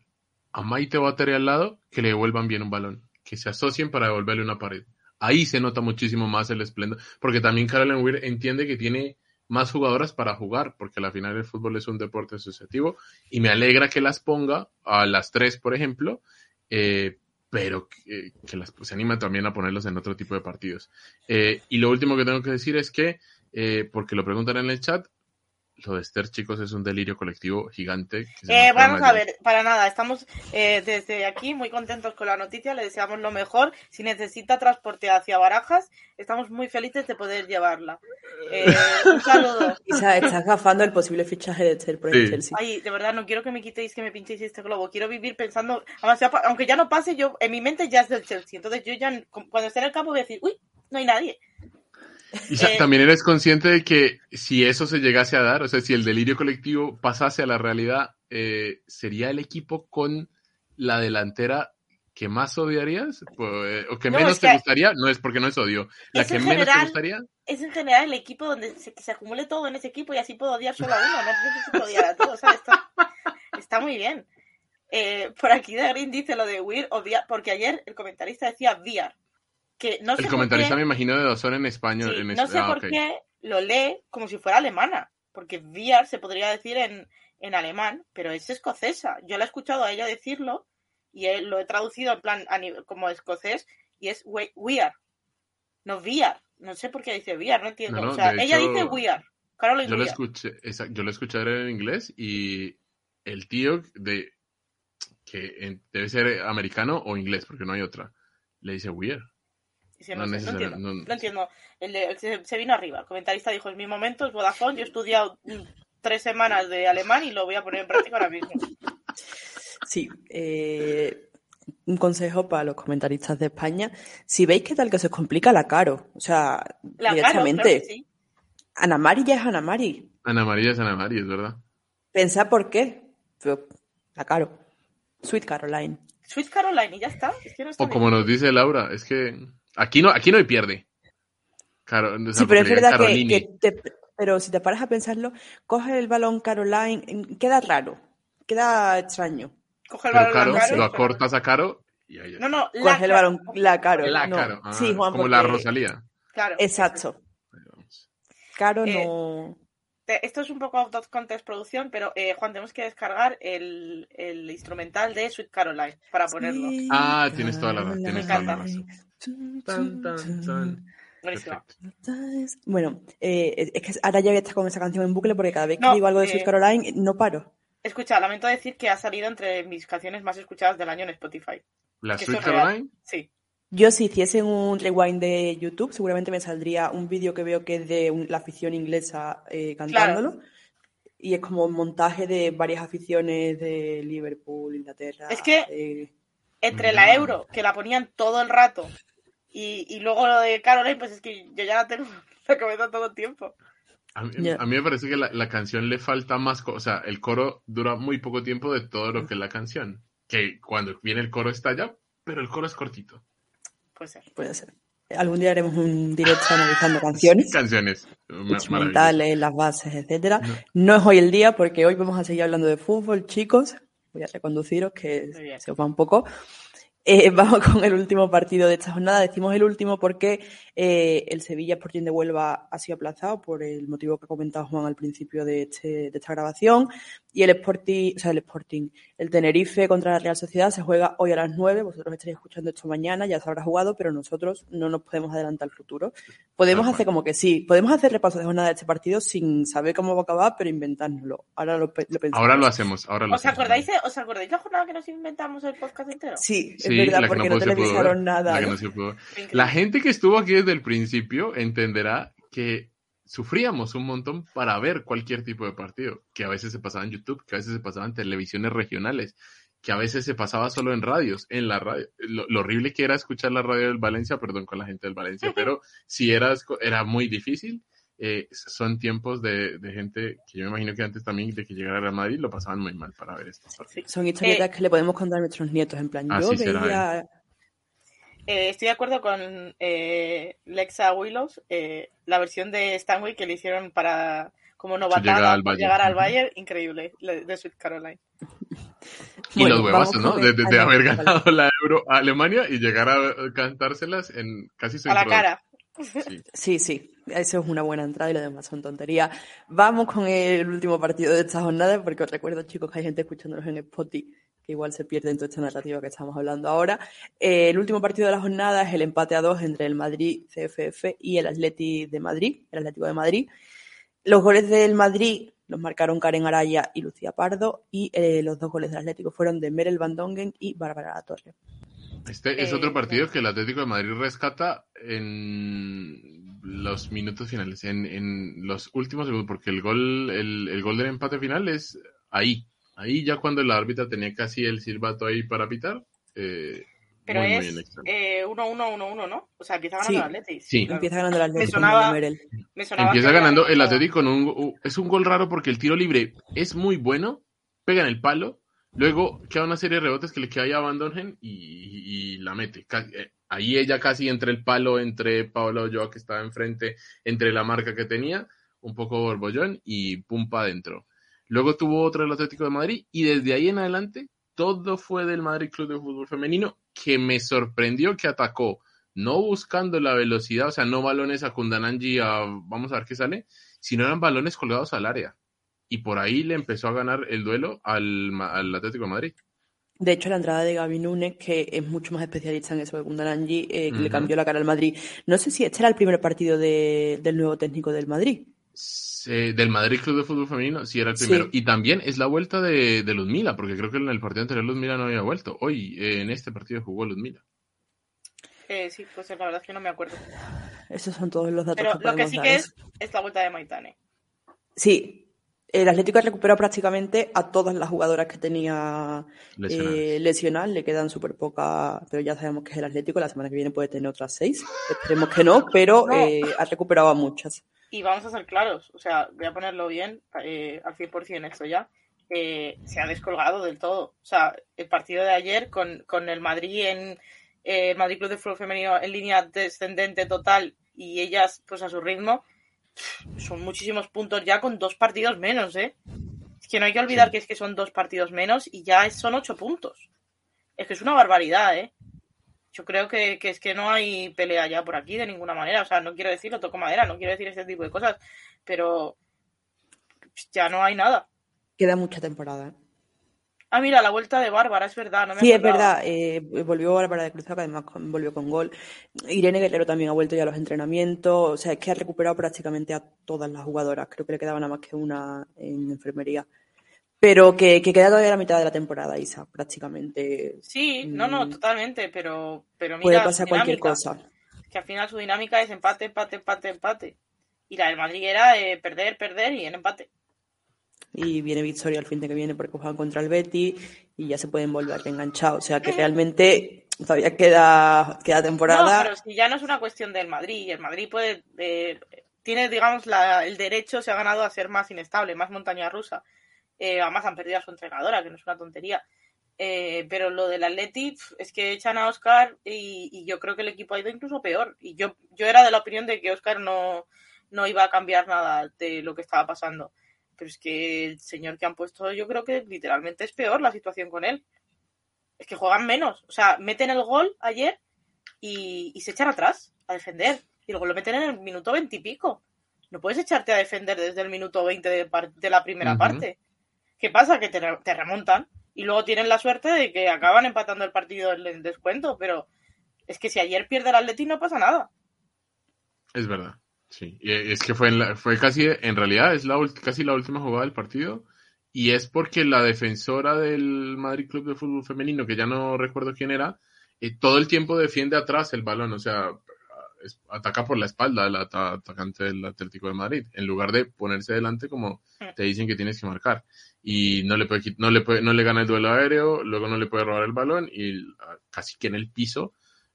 a Maite Battery al lado que le devuelvan bien un balón, que se asocien para devolverle una pared. Ahí se nota muchísimo más el esplendor, porque también Caroline Weir entiende que tiene más jugadoras para jugar, porque al final el fútbol es un deporte asociativo y me alegra que las ponga a las tres, por ejemplo, eh, pero que, que las, se anima también a ponerlos en otro tipo de partidos. Eh, y lo último que tengo que decir es que, eh, porque lo preguntan en el chat, lo de Esther, chicos, es un delirio colectivo gigante. Eh, vamos a ver, para nada, estamos eh, desde aquí muy contentos con la noticia, le deseamos lo mejor. Si necesita transporte hacia Barajas, estamos muy felices de poder llevarla. Eh, *laughs* un saludo. Isa, estás gafando el posible fichaje de Esther por el Sí. Chelsea. Ay, de verdad, no quiero que me quitéis, que me pinchéis este globo. Quiero vivir pensando, además, ya pa- aunque ya no pase, yo en mi mente ya es del Chelsea. Entonces yo ya, cuando esté en el campo, voy a decir, uy, no hay nadie. Y eh, también eres consciente de que si eso se llegase a dar, o sea, si el delirio colectivo pasase a la realidad, eh, ¿sería el equipo con la delantera que más odiarías? Pues, ¿O que No, menos te gustaría? No es porque no es odio. ¿La Es que en menos te gustaría? Es en general el equipo donde se, que se acumule todo en ese equipo y así puedo odiar solo a uno. No necesito odiar a todos. Está, está muy bien. Eh, por aquí de Green dice lo de Weir, odia, porque ayer el comentarista decía VR. Que no sé El por comentarista qué- me imagino de Dozón en español. Sí, en no sé ah, por qué lo lee como si fuera alemana, porque VR se podría decir en, en alemán, pero es escocesa. Yo la he escuchado a ella decirlo y lo he traducido en plan a nivel- como escocés y es we, we are, no VR. No sé por qué dice VR, no entiendo. No, no, o sea, ella hecho, dice we are. Caroline Yo lo we are. escuché, esa- yo lo escuché en inglés y el tío de que en- debe ser americano o inglés, porque no hay otra, le dice weird. No, no sé, no necesariamente- entiendo. no- No entiendo. El de- se, se vino arriba. El comentarista dijo, es mi momento, es Vodafone. Yo he estudiado tres semanas de alemán y lo voy a poner en práctica ahora mismo. *laughs* Sí, eh, un consejo para los comentaristas de España. Si veis que tal que se os complica la caro, o sea, La Caro, directamente, claro sí. Ana Mari ya es Ana Mari. Ana María es Ana María, es verdad. Pensad por qué. Pero, la caro. Sweet Caroline. Sweet Caroline y ya está. Es que no está O bien. como nos dice Laura, es que aquí no, aquí no hay pierde. Caro, o sea, Sí, pero es verdad que, te- pero si te paras a pensarlo, coge el balón Caroline, queda raro, queda extraño. Coge el Pero balón Caro, Caro, lo acortas a Caro y ahí No, no, la Coge el Caro. balón la Caro. La no. Caro. ah, sí, Juan, como porque- la Rosalía. Claro. Exacto. Caro Eh, no. Esto es un poco out of context producción, pero eh, Juan, tenemos que descargar el, el instrumental de Sweet Caroline para ponerlo. Ah, tienes toda la razón, tienes toda la. Tan, tan, tan. Buenísimo. Perfecto. Bueno, eh, es que ahora ya voy a estar con esa canción en bucle porque cada vez que No, digo algo de eh, Sweet Caroline no paro. Escucha, lamento decir que ha salido entre mis canciones más escuchadas del año en Spotify. La Sweet. Caroline. Sí. Yo si hiciese un rewind de YouTube, seguramente me saldría un vídeo que veo que es de un- la afición inglesa eh, cantándolo. Y es como un montaje de varias aficiones de Liverpool, Inglaterra. Es que- eh, Entre Mm. la euro, que la ponían todo el rato, y, y luego lo de Caroline, pues es que yo ya la tengo *laughs* en la cabeza todo el tiempo. A mí, Ya. a mí me parece que la, la canción le falta más, o sea, el coro dura muy poco tiempo de todo lo que es la canción. Que cuando viene el coro estalla, pero el coro es cortito. Puede ser. puede ser. Algún día haremos un directo analizando canciones. Canciones. maravillosas. instrumentales, las bases, etcétera. No. No es hoy el día porque hoy vamos a seguir hablando de fútbol, chicos. Voy a reconduciros que se os va un poco. Eh, *laughs* vamos con el último partido de esta jornada. Decimos el último porque eh, el Sevilla Sporting de Huelva ha sido aplazado por el motivo que ha comentado Juan al principio de, este- de esta grabación. Y el Sporting, o sea, el Sporting, el Tenerife contra la Real Sociedad se juega hoy a las 9. Vosotros estaréis escuchando esto mañana, ya se habrá jugado, pero nosotros no nos podemos adelantar al futuro. Podemos hacer como que sí, podemos hacer repaso de jornada de este partido sin saber cómo va a acabar, pero inventárnoslo. Ahora lo, lo pensamos. Ahora lo hacemos, ahora lo ¿Os hacemos. acordáis, de- ¿Os acordáis la jornada que nos inventamos el podcast entero? Sí, Sí, verdad, la que porque no no, se pudo televisaron ver, nada. la que ¿no? no se pudo ver. Fue increíble. La gente que estuvo aquí desde el principio entenderá que sufríamos un montón para ver cualquier tipo de partido, que a veces se pasaba en YouTube, que a veces se pasaba en televisiones regionales, que a veces se pasaba solo en radios, en la radio. Lo, lo horrible que era escuchar la radio del Valencia, perdón con la gente del Valencia, pero si era, era muy difícil. Eh, son tiempos de, de gente que yo me imagino que antes también de que llegara a Madrid lo pasaban muy mal para ver estos partidos. Son historietas que le podemos contar a nuestros nietos, en plan, yo Así será, veía... Eh, estoy de acuerdo con eh, Lexa Willows, eh, la versión de Stanway que le hicieron para como novatada Bayern. llegar al. Bayern, increíble, le- de Sweet Caroline. Y Bueno, los huevazos, ¿no? De, ah, haber ganado la Euro a Alemania y llegar a cantárselas en casi su A la cara. Sí. Sí, sí, eso es una buena entrada y lo demás son tonterías. Vamos con el último partido de esta jornada, porque os recuerdo, chicos, que hay gente escuchándonos en Spotify, que igual se pierde en toda esta narrativa que estamos hablando ahora. Eh, el último partido de la jornada es el empate a dos entre el Madrid CFF y el Atleti de Madrid, el Atlético de Madrid. Los goles del Madrid los marcaron Karen Araya y Lucía Pardo, y eh, los dos goles del Atlético fueron de Merel Van Dongen y Bárbara La Torre. Este es Eh, otro partido que el Atlético de Madrid rescata en los minutos finales, en, en los últimos segundos, porque el gol, el, el gol del empate final es ahí. Ahí ya cuando la árbitra tenía casi el silbato ahí para pitar. eh, Pero muy, es en extremo. eh, 1-1-1-1, ¿no? O sea, empieza ganando Sí. el Atleti. Sí. claro. Empieza ganando el Atlético Me sonaba-. Me sonaba Empieza ganando el. Atlético con un... u- Es un gol raro porque el tiro libre es muy bueno, pega en el palo, luego queda una serie de rebotes que le queda ahí a Van Dongen y, y- y la mete. Ahí ella casi entre el palo, entre Paola Olloa que estaba enfrente, entre la marca que tenía, un poco borbollón y pum pa adentro. Luego tuvo otro el Atlético de Madrid y desde ahí en adelante todo fue del Madrid Club de Fútbol Femenino que me sorprendió que atacó no buscando la velocidad, o sea, no balones a Kundananji a vamos a ver qué sale, sino eran balones colgados al área. Y por ahí le empezó a ganar el duelo al, al Atlético de Madrid. De hecho, la entrada de Gaby Núñez, que es mucho más especialista en eso que Kundananji, eh, que le cambió la cara al Madrid. No sé si este era el primer partido de- del nuevo técnico del Madrid. Eh, del Madrid Club de Fútbol Femenino, sí era el Sí. primero. Y también es la vuelta de, de Ludmila, porque creo que en el partido anterior Ludmila no había vuelto. Hoy, eh, en este partido jugó Ludmila. Eh, sí, pues la verdad es que no me acuerdo. Esos son todos los datos Pero que lo que sí dar. que es es la vuelta de Maitane. Sí, el Atlético ha recuperado prácticamente a todas las jugadoras que tenía Lesionadas. eh, lesionadas. Le quedan súper pocas, pero ya sabemos que es el Atlético. La semana que viene puede tener otras seis. Esperemos que no, pero No. eh, ha recuperado a muchas. y vamos a ser claros, o sea, voy a ponerlo bien eh, al 100% esto ya, eh, se ha descolgado del todo. O sea, el partido de ayer con, con el Madrid en eh, el Madrid Club de Fútbol Femenino en línea descendente total y ellas pues a su ritmo, son muchísimos puntos ya con dos partidos menos, ¿eh? Es que no hay que olvidar que es que son dos partidos menos y ya son ocho puntos. Es que es una barbaridad, ¿eh? Yo creo que, que, es que no hay pelea ya por aquí de ninguna manera. O sea, no quiero decirlo, toco madera, no quiero decir este tipo de cosas, pero ya no hay nada. Queda mucha temporada. Ah, mira, la vuelta de Bárbara, es verdad. No me sí, es verdad. Eh, volvió Bárbara de Cruzado, que además volvió con gol. Irene Guerrero también ha vuelto ya a los entrenamientos. O sea, es que ha recuperado prácticamente a todas las jugadoras. Creo que le quedaba nada más que una en enfermería. Pero que, que, queda todavía la mitad de la temporada, Isa, prácticamente. Sí, no, no, mm. totalmente, pero, pero mira, Puede pasar cualquier cosa. Que al final su dinámica es empate, empate, empate, empate. Y la del Madrid era eh, perder, perder y en empate. Y viene Victoria al fin de que viene porque juegan contra el Betty y ya se pueden volver enganchados. O sea que realmente todavía queda, queda temporada. No, pero si ya no es una cuestión del Madrid. El Madrid puede, eh, tiene, digamos, la, el derecho, se ha ganado a ser más inestable, más montaña rusa. Eh, además han perdido a su entrenadora, que no es una tontería. Eh, pero lo del Athletic es que echan a Oscar y, yo creo que el equipo ha ido incluso peor. Y yo, yo era de la opinión de que Oscar no, no iba a cambiar nada de lo que estaba pasando. Pero es que el señor que han puesto, yo creo que literalmente es peor la situación con él. Es que juegan menos. O sea, meten el gol ayer y, se echan atrás a defender. Y luego lo meten en el minuto veintipico. No puedes echarte a defender desde el minuto veinte de, la primera parte. ¿Qué pasa? Que te, remontan y luego tienen la suerte de que acaban empatando el partido en el descuento, pero es que si ayer pierde el Atleti no pasa nada. Es verdad, sí. Es que fue, fue casi, en realidad es la, casi la última jugada del partido y es porque la defensora del Madrid Club de Fútbol Femenino, que ya no recuerdo quién era, eh, todo el tiempo defiende atrás el balón, o sea, ataca por la espalda el atacante del Atlético de Madrid, en lugar de ponerse delante como te dicen que tienes que marcar. Y no le, puede, no, le puede, no le gana el duelo aéreo, luego no le puede robar el balón y casi que en el piso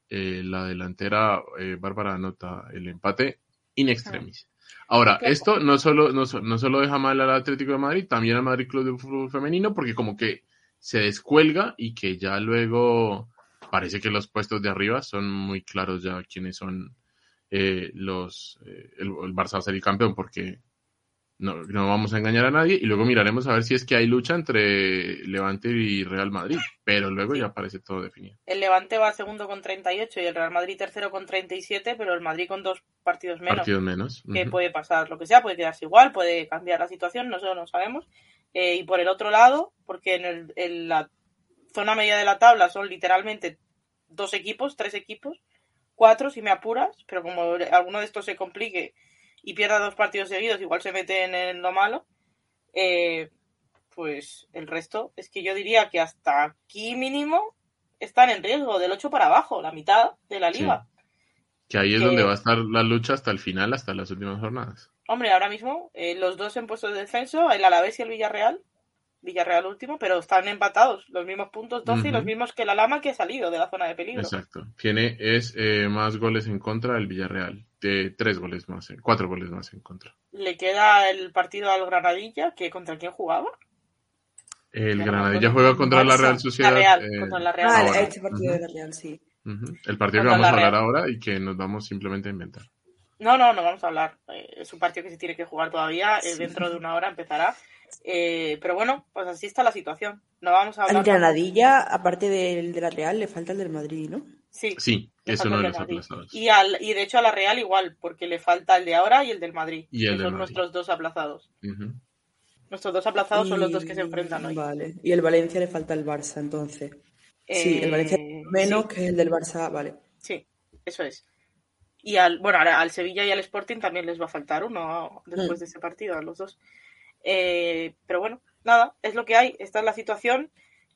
eh, la delantera eh, Bárbara anota el empate in extremis. Ahora, esto no solo, no, no solo deja mal al Atlético de Madrid, también al Madrid Club de Fútbol Femenino, porque como que se descuelga y que ya luego parece que los puestos de arriba son muy claros ya quiénes son eh, los eh, el, Barça va a ser el campeón porque no, no, vamos a engañar a nadie y luego miraremos a ver si es que hay lucha entre Levante y Real Madrid, pero luego ya parece todo definido. El Levante va segundo con 38 y el Real Madrid tercero con 37, pero el Madrid con dos partidos menos. Partidos menos. Que puede pasar lo que sea, puede quedarse igual, puede cambiar la situación, no sé, no sabemos. Eh, y por el otro lado, porque en, el, en la zona media de la tabla son literalmente dos equipos, tres equipos, cuatro si me apuras, pero como alguno de estos se complique y pierda dos partidos seguidos, igual se mete en lo malo, eh, pues el resto es que yo diría que hasta aquí mínimo están en riesgo, del 8 para abajo, la mitad de la liga. Que ahí es donde va a estar la lucha hasta el final, hasta las últimas jornadas. Hombre, ahora mismo eh, los dos en puestos de descenso, el Alavés y el Villarreal, Villarreal último, pero están empatados, los mismos puntos 12 y los mismos que la Lama que ha salido de la zona de peligro. Exacto. Tiene es eh, más goles en contra el Villarreal, de tres goles más, cuatro goles más en contra. Le queda el partido al Granadilla, que contra quién jugaba. El Granadilla juega contra la Real Sociedad. La Real, eh, contra la Real. Ah, este partido de la Real, sí. El partido que vamos a hablar ahora y que nos vamos simplemente a inventar. No, no, no vamos a hablar. Eh, es un partido que se tiene que jugar todavía. Dentro de una hora empezará. Eh, pero bueno, pues así está la situación. No vamos a hablar. Al Granadilla, aparte del de la Real, le falta el del Madrid, ¿no? Sí, sí es uno de los aplazados. Y, al, y de hecho a la Real igual, porque le falta el de ahora y el del Madrid. Y el son nuestros dos aplazados. Nuestros dos aplazados son los dos que se enfrentan hoy. Vale. Y el Valencia le falta el Barça, entonces. sí, el Valencia eh, menos que el del Barça, vale. Sí, eso es. Y al, bueno, al Sevilla y al Sporting también les va a faltar uno después mm. de ese partido, a los dos. Eh, pero bueno, nada, es lo que hay, esta es la situación.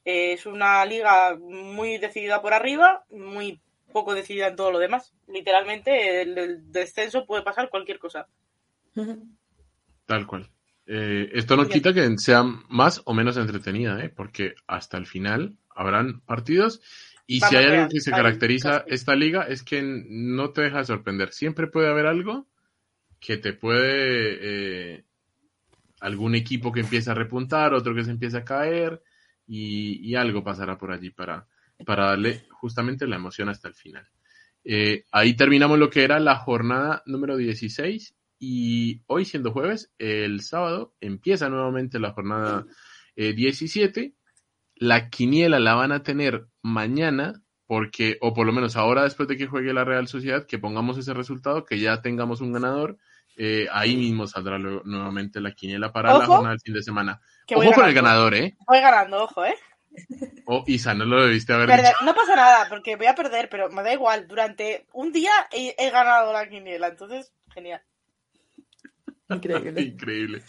Eh, es una liga muy decidida por arriba, muy poco decidida en todo lo demás. Literalmente, el, descenso puede pasar cualquier cosa. *laughs* Tal cual. Eh, esto no quita que sea más o menos entretenida, porque hasta el final habrán partidos. Y si hay algo que se caracteriza esta liga es que no te deja sorprender. Siempre puede haber algo que te puede eh, algún equipo que empieza a repuntar, otro que se empieza a caer y, algo pasará por allí para, darle justamente la emoción hasta el final. Eh, ahí terminamos lo que era la jornada número 16 y hoy siendo jueves, el sábado empieza nuevamente la jornada 17. Eh, la quiniela la van a tener mañana porque, o por lo menos ahora después de que juegue la Real Sociedad, que pongamos ese resultado, que ya tengamos un ganador eh, ahí mismo saldrá nuevamente la quiniela para la jornada del fin de semana. Ojo con el ganador, ¿eh? Voy ganando, ojo, ¿eh? Oh, Isa, no lo debiste haber No pasa nada, porque voy a perder, pero me da igual. Durante un día he, ganado la quiniela, entonces, genial. Increíble. *laughs* increíble.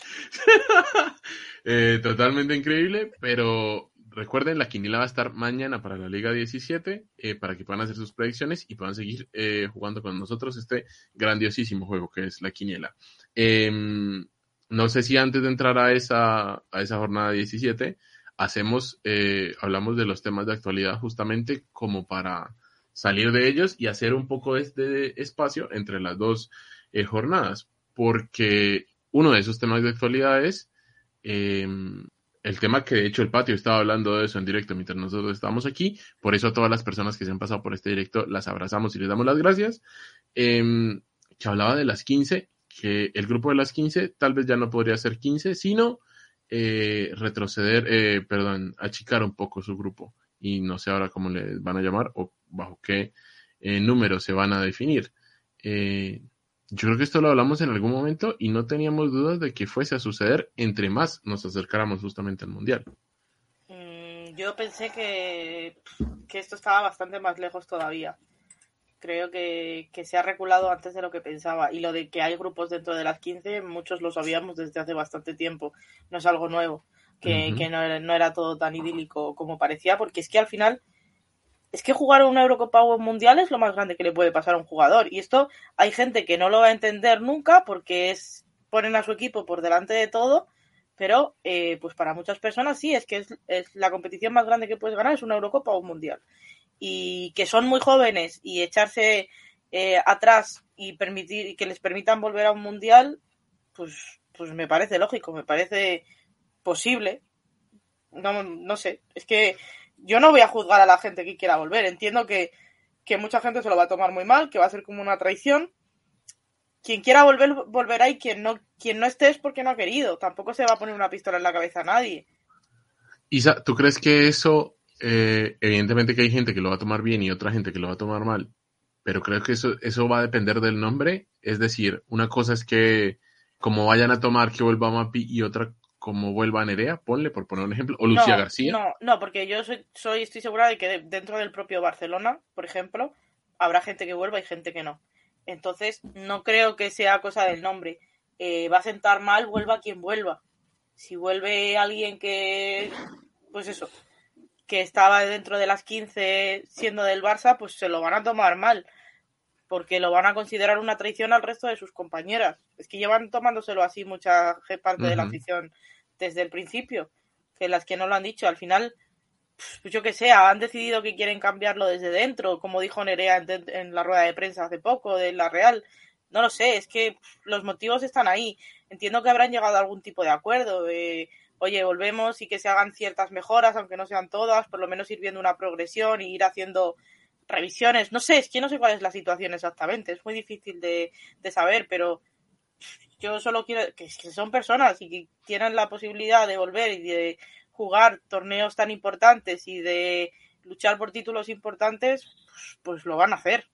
*laughs* Eh, totalmente increíble, pero Recuerden, la quiniela va a estar mañana para la Liga 17 eh, para que puedan hacer sus predicciones y puedan seguir eh, jugando con nosotros este grandiosísimo juego que es la quiniela. Em, no sé si antes de entrar a esa, a esa jornada 17 hacemos, eh, hablamos de los temas de actualidad justamente como para salir de ellos y hacer un poco este espacio entre las dos jornadas, porque uno de esos temas de actualidad es em, el tema que de hecho el patio estaba hablando de eso en directo mientras nosotros estábamos aquí. Por eso a todas las personas que se han pasado por este directo las abrazamos y les damos las gracias. Em, que hablaba de las 15, que el grupo de las 15 tal vez ya no podría ser 15, sino eh, retroceder, eh, perdón, achicar un poco su grupo. Y no sé ahora cómo les van a llamar o bajo qué eh, número se van a definir. Yo creo que esto lo hablamos en algún momento y no teníamos dudas de que fuese a suceder entre más nos acercáramos justamente al Mundial. Mm, yo pensé que, que, esto estaba bastante más lejos todavía. Creo que, se ha reculado antes de lo que pensaba. Y lo de que hay grupos dentro de las 15, muchos lo sabíamos desde hace bastante tiempo. No es algo nuevo. Que, no, era, no era todo tan idílico como parecía, porque es que al final es que jugar una Eurocopa o un Mundial es lo más grande que le puede pasar a un jugador. Y esto hay gente que no lo va a entender nunca porque es ponen a su equipo por delante de todo, pero eh, pues para muchas personas sí, es que es, la competición más grande que puedes ganar es una Eurocopa o un Mundial. Y que son muy jóvenes y echarse eh, atrás y permitir que les permitan volver a un Mundial, pues, pues me parece lógico, me parece posible. No, no sé, es que yo no voy a juzgar a la gente que quiera volver. Entiendo que, mucha gente se lo va a tomar muy mal, que va a ser como una traición. Quien quiera volver, volverá y quien no, quien no esté es porque no ha querido. Tampoco se va a poner una pistola en la cabeza a nadie. Isa, ¿tú crees que eso, eh, evidentemente que hay gente que lo va a tomar bien y otra gente que lo va a tomar mal, pero creo que eso, eso va a depender del nombre? Es decir, una cosa es que como vayan a tomar que vuelva Mapi y otra como vuelva Nerea, ponle por poner un ejemplo, o Lucía García. No, no, porque yo soy, soy, estoy segura de que dentro del propio Barcelona, por ejemplo, habrá gente que vuelva y gente que no. Entonces, no creo que sea cosa del nombre. Eh, va a sentar mal, vuelva quien vuelva. Si vuelve alguien que, pues eso, que estaba dentro de las 15 siendo del Barça, pues se lo van a tomar mal. Porque lo van a considerar una traición al resto de sus compañeras. Es que llevan tomándoselo así mucha parte de la afición desde el principio, que las que no lo han dicho, al final, pues yo que sé, han decidido que quieren cambiarlo desde dentro, como dijo Nerea en, la rueda de prensa hace poco de la Real. No lo sé, es que los motivos están ahí. Entiendo que habrán llegado a algún tipo de acuerdo. De, oye, volvemos y que se hagan ciertas mejoras, aunque no sean todas, por lo menos ir viendo una progresión y ir haciendo revisiones. No sé, es que no sé cuál es la situación exactamente. Es muy difícil de, de saber, pero yo solo quiero que, son personas y que tienen la posibilidad de volver y de jugar torneos tan importantes y de luchar por títulos importantes, pues, pues lo van a hacer.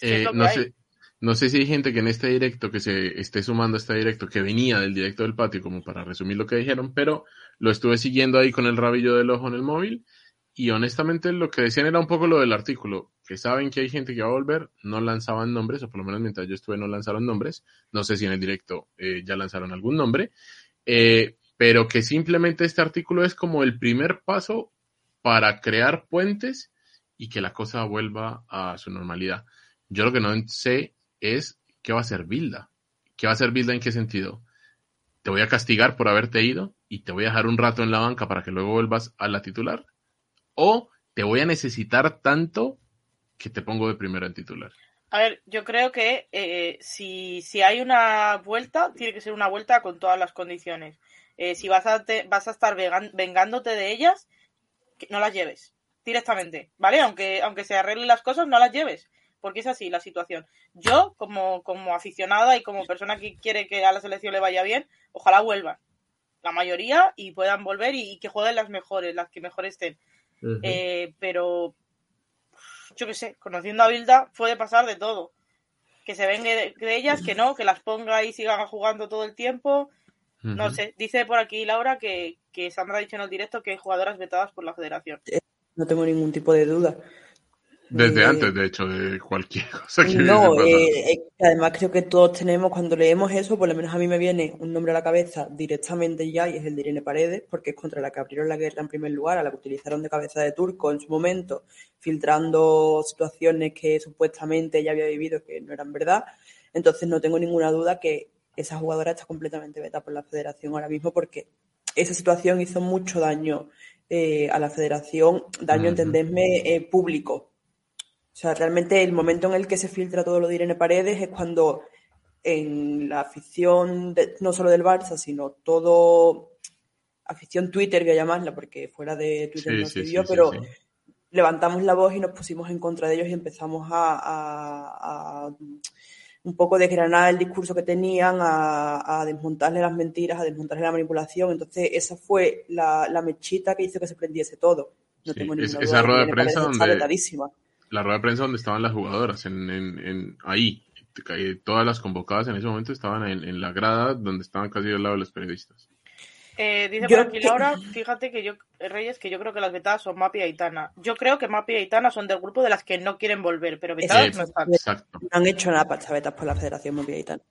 Eh, no, sé, no sé si hay gente que en este directo, que se esté sumando a este directo, que venía del directo del patio, como para resumir lo que dijeron, pero lo estuve siguiendo ahí con el rabillo del ojo en el móvil y honestamente lo que decían era un poco lo del artículo, que saben que hay gente que va a volver, no lanzaban nombres, o por lo menos mientras yo estuve no lanzaron nombres, no sé si en el directo eh, ya lanzaron algún nombre, eh, pero que simplemente este artículo es como el primer paso para crear puentes y que la cosa vuelva a su normalidad. Yo lo que no sé es qué va a hacer Bilda. ¿Qué va a hacer Bilda en qué sentido? Te voy a castigar por haberte ido y te voy a dejar un rato en la banca para que luego vuelvas a la titular o te voy a necesitar tanto que te pongo de primero en titular. A ver, yo creo que eh, si, si hay una vuelta, tiene que ser una vuelta con todas las condiciones. Eh, si vas a, te- vas a estar vengándote de ellas, que no las lleves directamente, ¿vale? Aunque, aunque se arreglen las cosas, no las lleves, porque es así la situación. Yo, como, como aficionada y como persona que quiere que a la selección le vaya bien, ojalá vuelvan la mayoría y puedan volver y, y que jueguen las mejores, las que mejor estén. Eh, pero yo qué sé, conociendo a Bilda puede pasar de todo. Que se venga de, de ellas, que no, que las ponga y sigan jugando todo el tiempo. No sé, dice por aquí Laura que, que Sandra ha dicho en el directo que hay jugadoras vetadas por la federación. No tengo ningún tipo de duda. Desde Eh, antes, de hecho, de cualquier *laughs* cosa que No, eh, además creo que todos tenemos, cuando leemos eso, por lo menos a mí me viene un nombre a la cabeza directamente ya, y es el de Irene Paredes, porque es contra la que abrieron la guerra en primer lugar, a la que utilizaron de cabeza de turco en su momento, filtrando situaciones que supuestamente ella había vivido que no eran verdad. Entonces no tengo ninguna duda que esa jugadora está completamente vetada por la federación ahora mismo, porque esa situación hizo mucho daño eh, a la federación, daño, entendedme, eh, público. O sea, realmente el momento en el que se filtra todo lo de Irene Paredes es cuando en la afición, de- no solo del Barça, sino todo afición Twitter, voy a llamarla, porque fuera de Twitter Sí, no se sí, pero levantamos la voz y nos pusimos en contra de ellos y empezamos a, a- a un poco desgranar el discurso que tenían, a, a desmontarle las mentiras, a desmontarle la manipulación. Entonces, esa fue la, la mechita que hizo que se prendiese todo. No tengo es- ninguna esa rueda de prensa donde-. La rueda de prensa donde estaban las jugadoras, en, en, en- ahí. Eh, Todas las convocadas en ese momento estaban en, en la grada donde estaban casi al lado de los periodistas. Eh, dice por aquí Laura, fíjate que yo, eh, Reyes, que yo creo que las vetadas son Mapi y Aitana. Yo creo que Mapi y Aitana son del grupo de las que no quieren volver, pero vetadas no están. Exacto. No han hecho nada para echar vetas por la Federación Mundial y tal.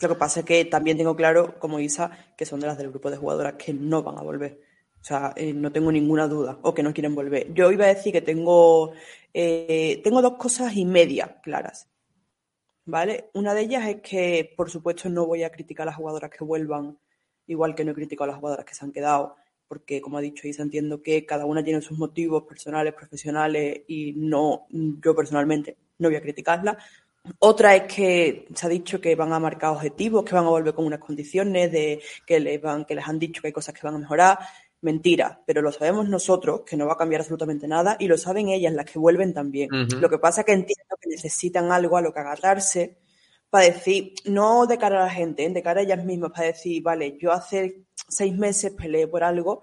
Lo que pasa es que también tengo claro, como Isa, que son de las del grupo de jugadoras que no van a volver. O sea, eh, no tengo ninguna duda, o que no quieren volver. Yo iba a decir que tengo, eh, tengo dos cosas y media claras. ¿Vale? Una de ellas es que, por supuesto, no voy a criticar a las jugadoras que vuelvan, igual que no he criticado a las jugadoras que se han quedado, porque, como ha dicho Isa, entiendo que cada una tiene sus motivos personales, profesionales, y no, yo personalmente no voy a criticarlas. Otra es que se ha dicho que van a marcar objetivos, que van a volver con unas condiciones, de que les, van, que les han dicho que hay cosas que van a mejorar. Mentira, pero lo sabemos nosotros, que no va a cambiar absolutamente nada, y lo saben ellas, las que vuelven también. Lo que pasa es que entiendo que necesitan algo a lo que agarrarse para decir, no de cara a la gente, ¿eh? de cara a ellas mismas, para decir, vale, yo hace seis meses peleé por algo,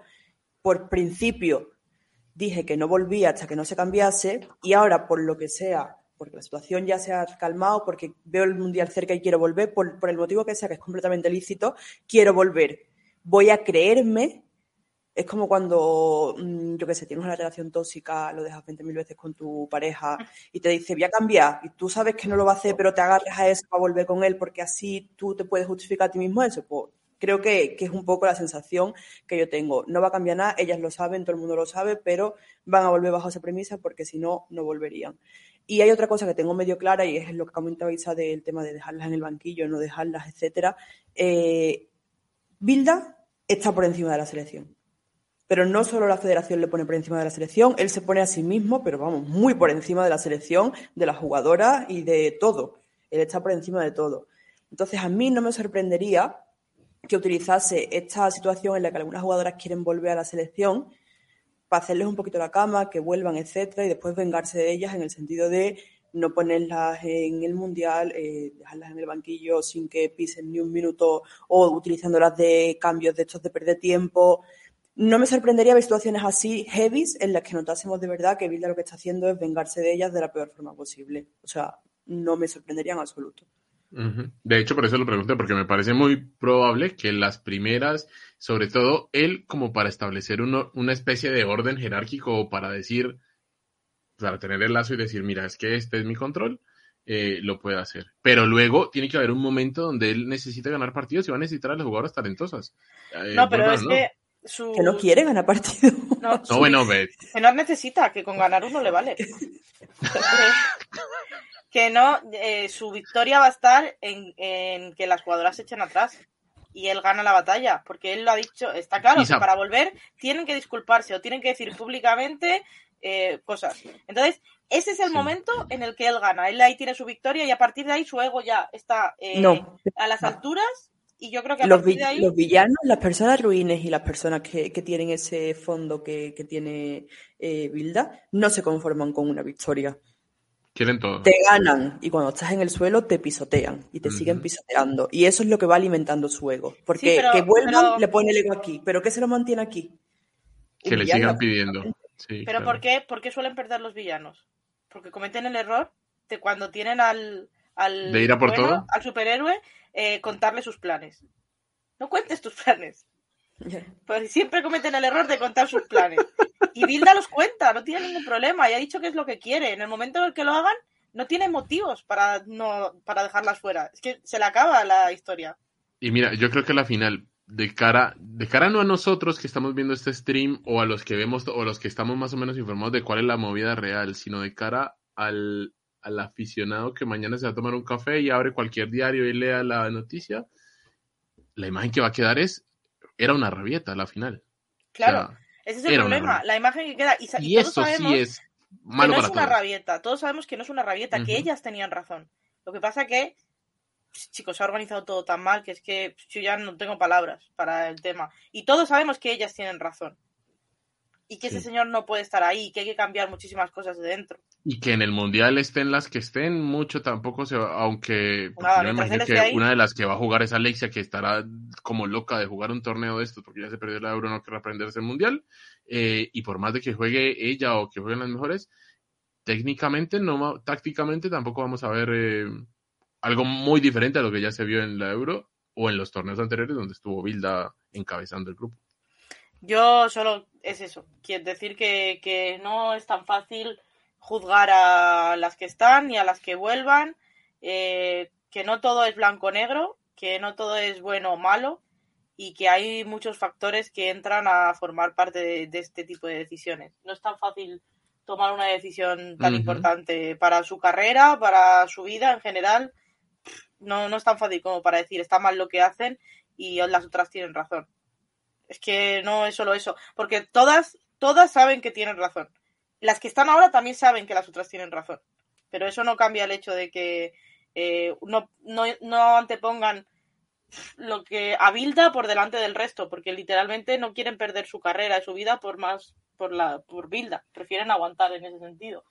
por principio dije que no volvía hasta que no se cambiase, y ahora, por lo que sea, porque la situación ya se ha calmado, porque veo el mundial cerca y quiero volver, por, por el motivo que sea, que es completamente lícito, quiero volver. Voy a creerme es como cuando, mm, yo qué sé, tienes una relación tóxica, lo dejas 20.000 veces con tu pareja y te dice, voy a cambiar, y tú sabes que no lo va a hacer, pero te agarras a eso para volver con él porque así tú te puedes justificar a ti mismo eso. Pues creo que, que es un poco la sensación que yo tengo. No va a cambiar nada, ellas lo saben, todo el mundo lo sabe, pero van a volver bajo esa premisa porque si no, no volverían. Y hay otra cosa que tengo medio clara y es lo que comentaba Isa del tema de dejarlas en el banquillo, no dejarlas, etcétera. Eh, Bilda está por encima de la selección. Pero no solo la federación le pone por encima de la selección, él se pone a sí mismo, pero vamos, muy por encima de la selección, de las jugadoras y de todo. Él está por encima de todo. Entonces, a mí no me sorprendería que utilizase esta situación en la que algunas jugadoras quieren volver a la selección para hacerles un poquito la cama, que vuelvan, etcétera, y después vengarse de ellas en el sentido de no ponerlas en el mundial, eh, dejarlas en el banquillo sin que pisen ni un minuto o utilizándolas de cambios de estos de perder tiempo. No me sorprendería ver situaciones así heavies en las que notásemos de verdad que Bilda lo que está haciendo es vengarse de ellas de la peor forma posible. O sea, no me sorprendería en absoluto. De hecho, por eso lo pregunté, porque me parece muy probable que las primeras, sobre todo él, como para establecer uno- una especie de orden jerárquico o para decir, para tener el lazo y decir, mira, es que este es mi control, eh, lo puede hacer. Pero luego tiene que haber un momento donde él necesita ganar partidos y va a necesitar a las jugadoras talentosas. Eh, No, pero es no. que su... Que no quiere ganar partido. *laughs* No, No, su- bueno, ve, que no necesita, que con ganar uno le vale. *laughs* que no, eh, su victoria va a estar en, en que las jugadoras se echen atrás y él gana la batalla, porque él lo ha dicho, está claro, que para volver tienen que disculparse o tienen que decir públicamente eh, cosas. Entonces, ese es el Sí. momento en el que él gana. Él ahí tiene su victoria y a partir de ahí su ego ya está eh, No. a las alturas. Y yo creo que a Los, partir vi- de ahí. los villanos, las personas ruines y las personas que, que tienen ese fondo que, que tiene eh, Bilda, no se conforman con una victoria. Quieren todo. Te ganan y cuando estás en el suelo te pisotean y te siguen pisoteando. Y eso es lo que va alimentando su ego. Porque pero- que vuelvan pero- le pone el ego aquí. ¿Pero qué se lo mantiene aquí? Que le sigan pidiendo. Sí, Pero claro. ¿por qué? ¿por qué suelen perder los villanos? Porque cometen el error de cuando tienen al, al, ¿De ir a por bueno, todo? al superhéroe eh, contarle sus planes. No cuentes tus planes. *laughs* Pues siempre cometen el error de contar sus planes. Y Bilda los cuenta, no tiene ningún problema. Y ha dicho que es lo que quiere. En el momento en el que lo hagan, no tiene motivos para no para dejarlas fuera. Es que se le acaba la historia. Y mira, yo creo que la final, de cara, de cara no a nosotros que estamos viendo este stream o a los que vemos o a los que estamos más o menos informados de cuál es la movida real, sino de cara al, al aficionado que mañana se va a tomar un café y abre cualquier diario y lea la noticia, la imagen que va a quedar es, era una rabieta la final. Claro, O sea, ese es el problema. La imagen que queda. Y, todos eso sabemos sí es que malo no para es una todos. rabieta. Todos sabemos que no es una rabieta, que ellas tenían razón. Lo que pasa que, pues, chicos, se ha organizado todo tan mal que es que yo ya no tengo palabras para el tema. Y todos sabemos que ellas tienen razón. Y que ese señor no puede estar ahí, que hay que cambiar muchísimas cosas de dentro. Y que en el mundial estén las que estén, mucho tampoco se va, aunque Nada, yo me imagino que ahí. una de las que va a jugar es Alexia, que estará como loca de jugar un torneo de estos, porque ya se perdió la Euro, no quiere aprenderse el mundial. Eh, y por más de que juegue ella o que jueguen las mejores, técnicamente, no tácticamente tampoco vamos a ver eh, algo muy diferente a lo que ya se vio en la Euro o en los torneos anteriores donde estuvo Bilda encabezando el grupo. Yo solo es eso. Quiero decir que, que no es tan fácil juzgar a las que están y a las que vuelvan. eh, que no todo es blanco-negro, que no todo es bueno o malo y que hay muchos factores que entran a formar parte de, de este tipo de decisiones. No es tan fácil tomar una decisión tan importante para su carrera, para su vida en general. No, no es tan fácil como para decir está mal lo que hacen y las otras tienen razón. Es que no es solo eso, porque todas, todas saben que tienen razón. Las que están ahora también saben que las otras tienen razón. Pero eso no cambia el hecho de que eh, no, no, no antepongan lo que a Bilda por delante del resto, porque literalmente no quieren perder su carrera y su vida por más por la por Bilda, prefieren aguantar en ese sentido.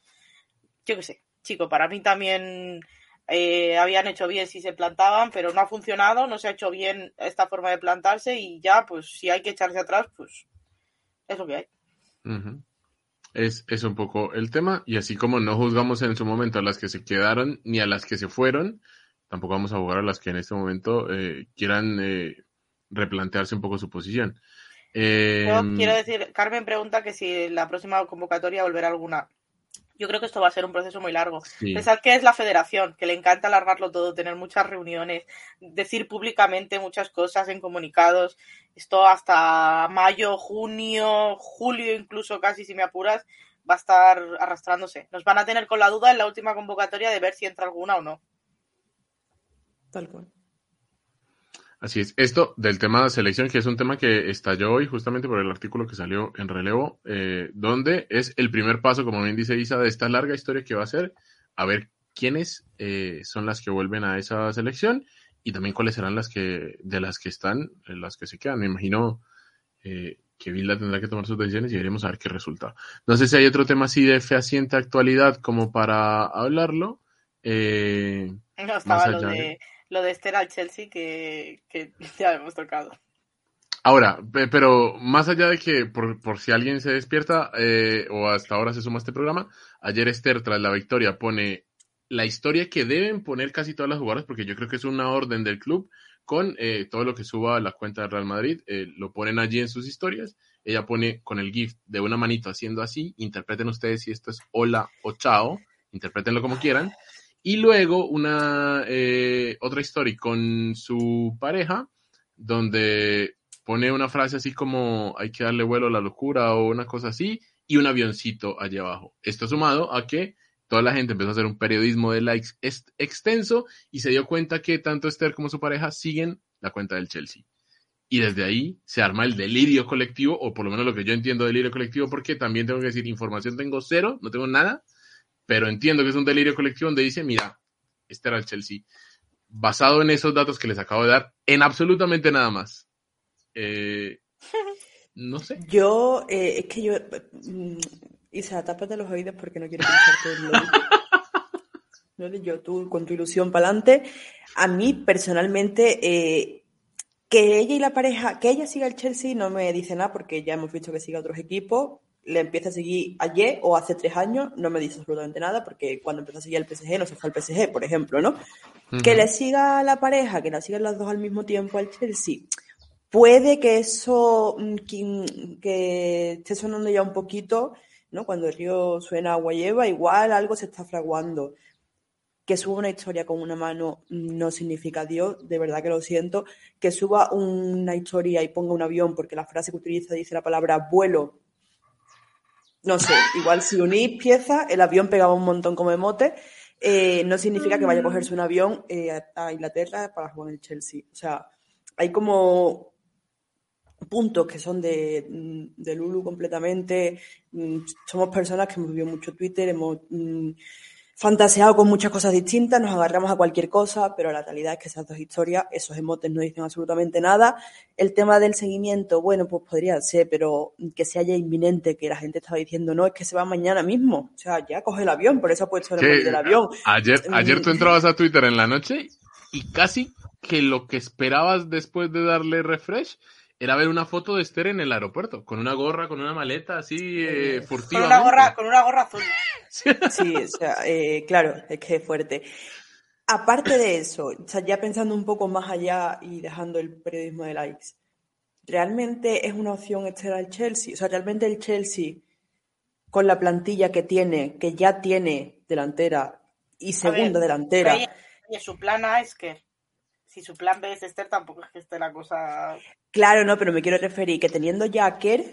Yo qué sé, chico, para mí también eh, habían hecho bien si se plantaban, pero no ha funcionado, no se ha hecho bien esta forma de plantarse y ya, pues si hay que echarse atrás, pues es lo que hay. Es, es un poco el tema, y así como no juzgamos en su momento a las que se quedaron ni a las que se fueron, tampoco vamos a jugar a las que en este momento eh, quieran eh, replantearse un poco su posición. Eh, Yo quiero decir, Carmen pregunta que si la próxima convocatoria volverá alguna. Yo creo que esto va a ser un proceso muy largo. sí. Pensad que es la federación, que le encanta alargarlo todo, tener muchas reuniones, decir públicamente muchas cosas en comunicados. Esto hasta mayo, junio, julio, incluso casi si me apuras, va a estar arrastrándose. Nos van a tener con la duda en la última convocatoria de ver si entra alguna o no. Tal cual. Así es. Esto del tema de selección, que es un tema que estalló hoy justamente por el artículo que salió en relevo, eh, donde es el primer paso, como bien dice Isa, de esta larga historia que va a ser, a ver quiénes eh, son las que vuelven a esa selección y también cuáles serán las que, de las que están, eh, las que se quedan. Me imagino eh, que Vilda tendrá que tomar sus decisiones y veremos a ver qué resulta. No sé si hay otro tema así de fehaciente actualidad como para hablarlo. Eh, No estaba lo de- lo de Esther al Chelsea que, que *laughs* ya hemos tocado. Ahora, pe- pero más allá de que, por, por si alguien se despierta eh, o hasta ahora se suma a este programa, ayer Esther, tras la victoria, pone la historia que deben poner casi todas las jugadoras, porque yo creo que es una orden del club, con eh, todo lo que suba a la cuenta de Real Madrid, eh, lo ponen allí en sus historias. Ella pone con el GIF de una manito haciendo así, interpreten ustedes si esto es hola o chao, interpretenlo como quieran. Y luego una eh, otra story con su pareja, donde pone una frase así como hay que darle vuelo a la locura o una cosa así, y un avioncito allá abajo. Esto sumado a que toda la gente empezó a hacer un periodismo de likes extenso y se dio cuenta que tanto Esther como su pareja siguen la cuenta del Chelsea. Y desde ahí se arma el delirio colectivo, o por lo menos lo que yo entiendo delirio colectivo, porque también tengo que decir, información tengo cero, no tengo nada, pero entiendo que es un delirio colectivo donde dice, mira, este era el Chelsea. Basado en esos datos que les acabo de dar, en absolutamente nada más. Eh, no sé. Yo, eh, es que yo. Mm, Isa, tápate los oídos porque no quiero pensarte en lo *laughs* ¿no? Yo, tú con tu ilusión para adelante. A mí, personalmente, eh, que ella y la pareja, que ella siga el Chelsea no me dice nada porque ya hemos visto que sigue a otros equipos. Le empieza a seguir ayer o hace tres años, no me dice absolutamente nada porque cuando empezó a seguir el PSG no se fue al PSG, por ejemplo, ¿no? Que le siga a la pareja, que la sigan las dos al mismo tiempo al Chelsea. Puede que eso mm, que esté sonando ya un poquito, ¿no? Cuando el río suena agua lleva, igual algo se está fraguando que suba una historia con una mano no significa Dios, de verdad que lo siento. Que suba una historia y ponga un avión, porque la frase que utiliza dice la palabra vuelo. No sé, igual si unís piezas, el avión pegaba un montón como emote. Eh, no significa que vaya a cogerse un avión eh, a Inglaterra para jugar en el Chelsea. O sea, hay como puntos que son de, de Lulu completamente. Mm, somos personas que hemos vivido mucho Twitter, hemos mm, fantaseado con muchas cosas distintas, nos agarramos a cualquier cosa, pero la realidad es que esas dos historias, esos emotes no dicen absolutamente nada. El tema del seguimiento, bueno, pues podría ser, pero que se haya inminente, que la gente estaba diciendo, no, es que se va mañana mismo. O sea, ya coge el avión, por eso ha puesto el del avión. Ayer, ayer tú entrabas a Twitter en la noche y casi que lo que esperabas después de darle refresh era ver una foto de Esther en el aeropuerto, con una gorra, con una maleta así eh, furtiva. Con una gorra, con una gorra azul. Sí, o sea, eh, claro, es que es fuerte. Aparte de eso, o sea, ya pensando un poco más allá y dejando el periodismo de likes, ¿realmente es una opción Esther al Chelsea? O sea, ¿realmente el Chelsea, con la plantilla que tiene, que ya tiene delantera y segunda delantera... Y su plan A es que si su plan B es Esther, tampoco es que esté la cosa. Claro, no, pero me quiero referir que teniendo ya a Kerr,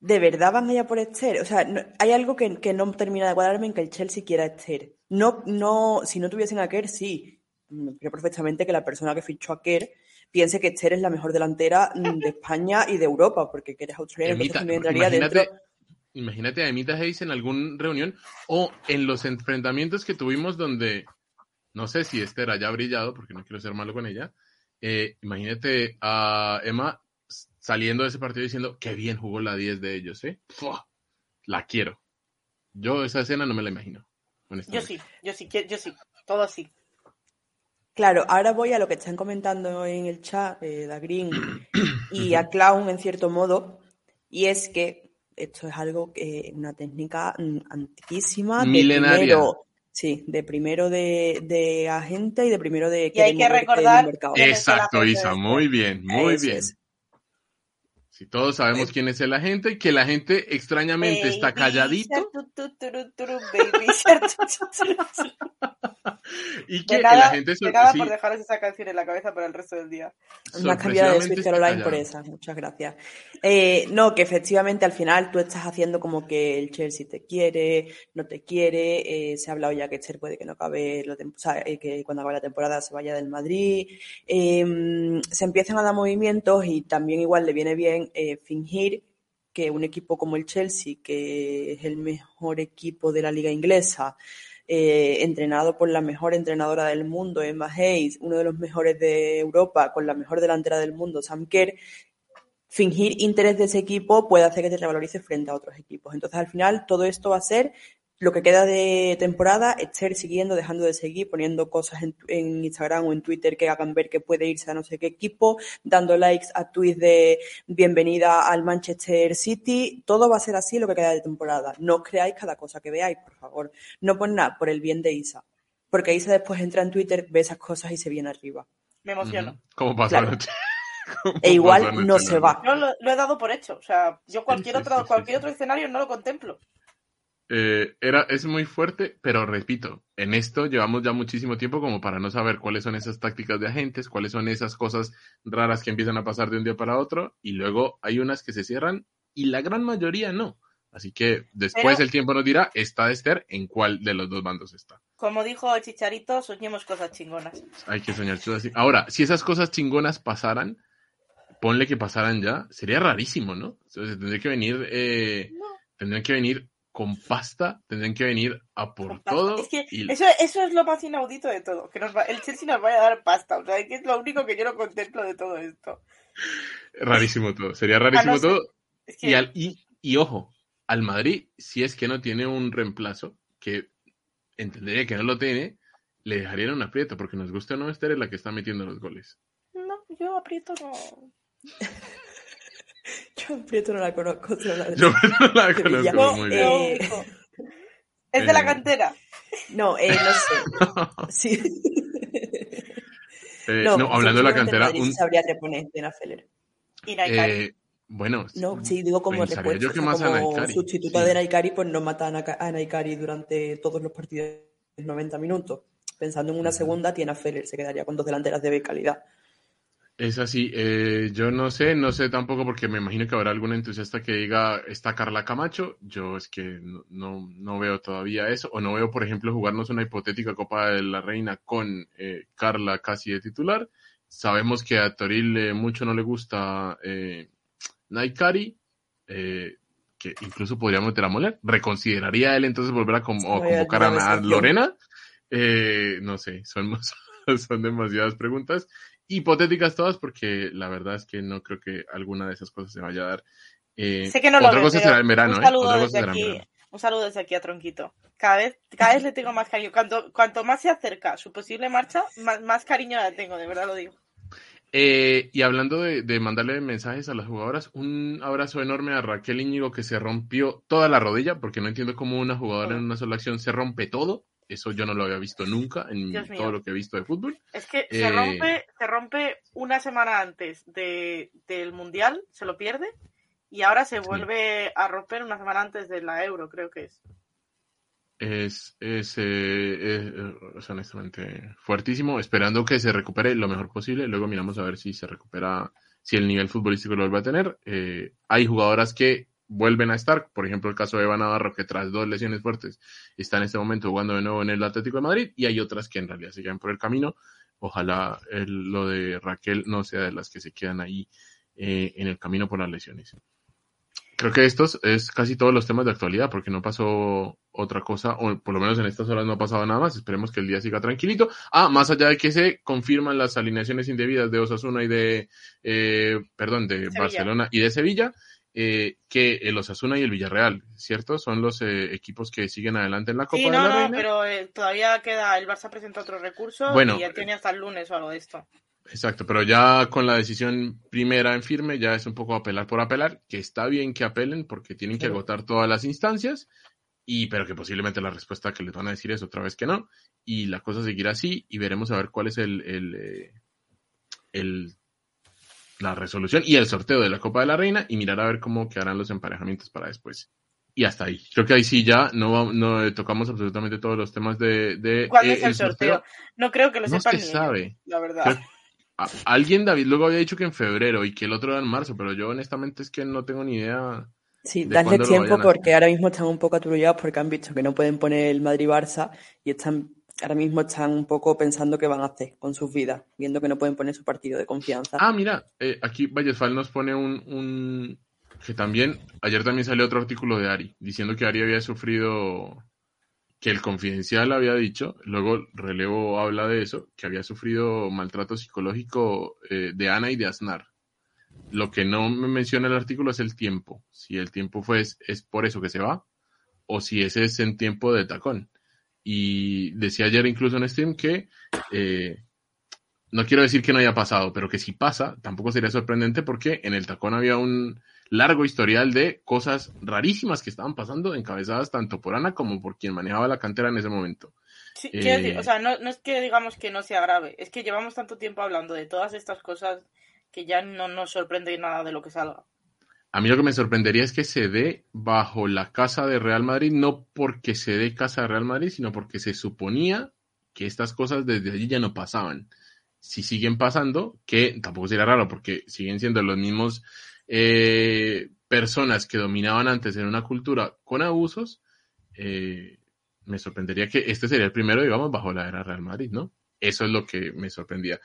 ¿de verdad van allá por Esther? O sea, hay algo que, no termina de cuadrarme en que el Chelsea quiera Esther. No, no, si no tuviesen a Kerr, sí. Creo perfectamente que la persona que fichó a Kerr piense que Esther es la mejor delantera de España y de Europa, porque Kerr es australiano, entonces entraría imagínate, dentro. Imagínate a Emita Hayes en alguna reunión o en los enfrentamientos que tuvimos donde no sé si Esther haya brillado, porque no quiero ser malo con ella. Eh, imagínate a Emma saliendo de ese partido diciendo, qué bien jugó la 10 de ellos, ¿eh? La quiero. Yo esa escena no me la imagino. Yo sí, yo sí, yo sí, todo sí. Claro, ahora voy a lo que están comentando en el chat, eh, Da Green *clears throat* y a Clown en cierto modo, y es que esto es algo que una técnica mm, antiquísima, milenaria. Sí, de primero de, de, agente y de primero de... Y hay que recordar... Exacto, Isa, muy bien, muy bien. Si todos sabemos quién es el agente y que la gente extrañamente está calladito. *laughs* y que la gente se nada por dejar esa canción en la cabeza para el resto del día. Una cambiada de Sweet Caroline por esa, muchas gracias. Eh, no, que efectivamente al final tú estás haciendo como que el Chelsea te quiere, no te quiere, eh, se ha hablado ya que Cher puede que no acabe, lo o sea, eh, que cuando acabe la temporada se vaya del Madrid, em, se empiezan a dar movimientos y también igual le viene bien fingir que un equipo como el Chelsea, que es el mejor equipo de la liga inglesa, eh, entrenado por la mejor entrenadora del mundo, Emma Hayes, uno de los mejores de Europa, con la mejor delantera del mundo, Sam Kerr, fingir interés de ese equipo puede hacer que te revalorice frente a otros equipos. Entonces, al final, todo esto va a ser lo que queda de temporada, estar siguiendo, dejando de seguir, poniendo cosas en, Instagram o en Twitter que hagan ver que puede irse a no sé qué equipo, dando likes a tweets de bienvenida al Manchester City. Todo va a ser así lo que queda de temporada. No os creáis cada cosa que veáis, por favor. No por nada, por el bien de Isa. Porque Isa después entra en Twitter, ve esas cosas y se viene arriba. Me emociono. ¿Cómo pasa *laughs* E igual no se va. Yo lo, he dado por hecho. O sea, yo cualquier otro, cualquier otro escenario no lo contemplo. Eh, era, es muy fuerte, pero repito, en esto llevamos ya muchísimo tiempo como para no saber cuáles son esas tácticas de agentes, cuáles son esas cosas raras que empiezan a pasar de un día para otro, y luego hay unas que se cierran y la gran mayoría no. Así que después el tiempo nos dirá, está Esther, en cuál de los dos bandos está. Como dijo el Chicharito, soñemos cosas chingonas. Hay que soñar cosas Ahora, si esas cosas chingonas pasaran, ponle que pasaran ya, sería rarísimo, ¿no? Entonces tendría que venir, eh, tendrían que venir con pasta tendrían que venir a por todo. Es que eso, eso, es lo más inaudito de todo, que nos va, el Chelsea nos vaya a dar pasta, o sea, que es lo único que yo no contemplo de todo esto. Rarísimo todo, sería rarísimo todo. y, y, y ojo, al Madrid, si es que no tiene un reemplazo, que entendería que no lo tiene, le dejarían un aprieto, porque nos gusta o no, Esther es la que está metiendo los goles. No, yo aprieto no. *laughs* *laughs* yo aprieto no la conozco. yo no la *laughs* conozco muy bien. Eh, ¿Es de la eh, cantera? No, eh, no sé. *laughs* sí. Eh, no, hablando de la cantera. Un... sabría Feller. Y Naikari. bueno, no, sí, digo como refuerzo, como sustituto de Naikari, pues no matan a Naikari durante todos los partidos de 90 minutos pensando en una segunda, tiene a Feller, se quedaría con dos delanteras de calidad. Es así, eh, yo no sé, no sé tampoco porque me imagino que habrá algún entusiasta que diga, está Carla Camacho, yo es que no, no, veo todavía eso, o no veo, por ejemplo, jugarnos una hipotética Copa de la Reina con eh, Carla casi de titular. Sabemos que a Toril mucho no le gusta eh, Naikari, eh, que incluso podría meter a Moller. ¿Reconsideraría él entonces volver a, convocar a Lorena? Eh, no sé, son, *laughs* son demasiadas preguntas, hipotéticas todas, porque la verdad es que no creo que alguna de esas cosas se vaya a dar. Eh, sé que no otra lo cosa será en verano, un ¿eh? saludo, desde aquí, un saludo desde aquí a Tronquito. Cada vez, cada vez le tengo más cariño. Cuanto, cuanto más se acerca su posible marcha, más, más cariño la tengo, de verdad lo digo. Eh, y hablando de, de, mandarle mensajes a las jugadoras, un abrazo enorme a Raquel Íñigo que se rompió toda la rodilla, porque no entiendo cómo una jugadora en una sola acción se rompe todo. Eso yo no lo había visto nunca en todo lo que he visto de fútbol. Es que se, eh, rompe, se rompe una semana antes de, del Mundial, se lo pierde, y ahora se vuelve a romper una semana antes de la Euro, creo que es. Es, es, eh, honestamente fuertísimo, esperando que se recupere lo mejor posible. Luego miramos a ver si se recupera, si el nivel futbolístico lo vuelve a tener. Eh, hay jugadoras que vuelven a estar. Por ejemplo, el caso de Eva Navarro, que tras dos lesiones fuertes está en este momento jugando de nuevo en el Atlético de Madrid, y hay otras que en realidad se quedan por el camino. Ojalá lo de Raquel no sea de las que se quedan ahí eh, en el camino por las lesiones. Creo que estos es casi todos los temas de actualidad, porque no pasó otra cosa, o por lo menos en estas horas no ha pasado nada más. Esperemos que el día siga tranquilito. Ah, más allá de que se confirman las alineaciones indebidas de Osasuna y de, eh, perdón, de Barcelona y de Sevilla, eh, que el Osasuna y el Villarreal, ¿cierto? Son los eh, equipos que siguen adelante en la Copa sí, no, de la no, pero eh, todavía queda, el Barça presenta otro recurso y ya tiene hasta el lunes o algo de esto. Exacto, pero ya con la decisión primera en firme ya es un poco apelar por apelar, que está bien que apelen porque tienen que agotar todas las instancias, y pero que posiblemente la respuesta que les van a decir es otra vez que no, y la cosa seguirá así y veremos a ver cuál es el, el, el la resolución y el sorteo de la Copa de la Reina y mirar a ver cómo quedarán los emparejamientos para después. Y hasta ahí. Creo que ahí sí ya no, no tocamos absolutamente todos los temas de... de ¿Cuándo es eh, el, sorteo? No creo que lo no sepan se sabe. la verdad. alguien, David, luego había dicho que en febrero y que el otro era en marzo, pero yo honestamente es que no tengo ni idea. Sí, darle tiempo porque ahora mismo están un poco atrullados porque han visto que no pueden poner el Madrid-Barça y están ahora mismo están un poco pensando qué van a hacer con sus vidas, viendo que no pueden poner su partido de confianza. Ah, mira, eh, aquí Vallesfal nos pone un, un, que también, ayer también salió otro artículo de Ari, diciendo que Ari había sufrido, que el confidencial había dicho, luego Relevo habla de eso, que había sufrido maltrato psicológico eh, de Ana y de Aznar. Lo que no me menciona el artículo es el tiempo, si el tiempo fue, es, es por eso que se va, o si ese es en tiempo de tacón y decía ayer incluso en Steam que eh, no quiero decir que no haya pasado, pero que si pasa, tampoco sería sorprendente porque en el tacón había un largo historial de cosas rarísimas que estaban pasando, encabezadas tanto por Ana como por quien manejaba la cantera en ese momento. Sí, decir, o sea, no, no, es que digamos que no sea grave, es que llevamos tanto tiempo hablando de todas estas cosas que ya no nos sorprende nada de lo que salga. A mí lo que me sorprendería es que se dé bajo la casa de Real Madrid, no porque se dé casa de Real Madrid, sino porque se suponía que estas cosas desde allí ya no pasaban. Si siguen pasando, que tampoco sería raro porque siguen siendo los mismos eh, personas que dominaban antes en una cultura con abusos, eh, me sorprendería que este sería el primero, digamos, bajo la era Real Madrid, ¿no? Eso es lo que me sorprendía.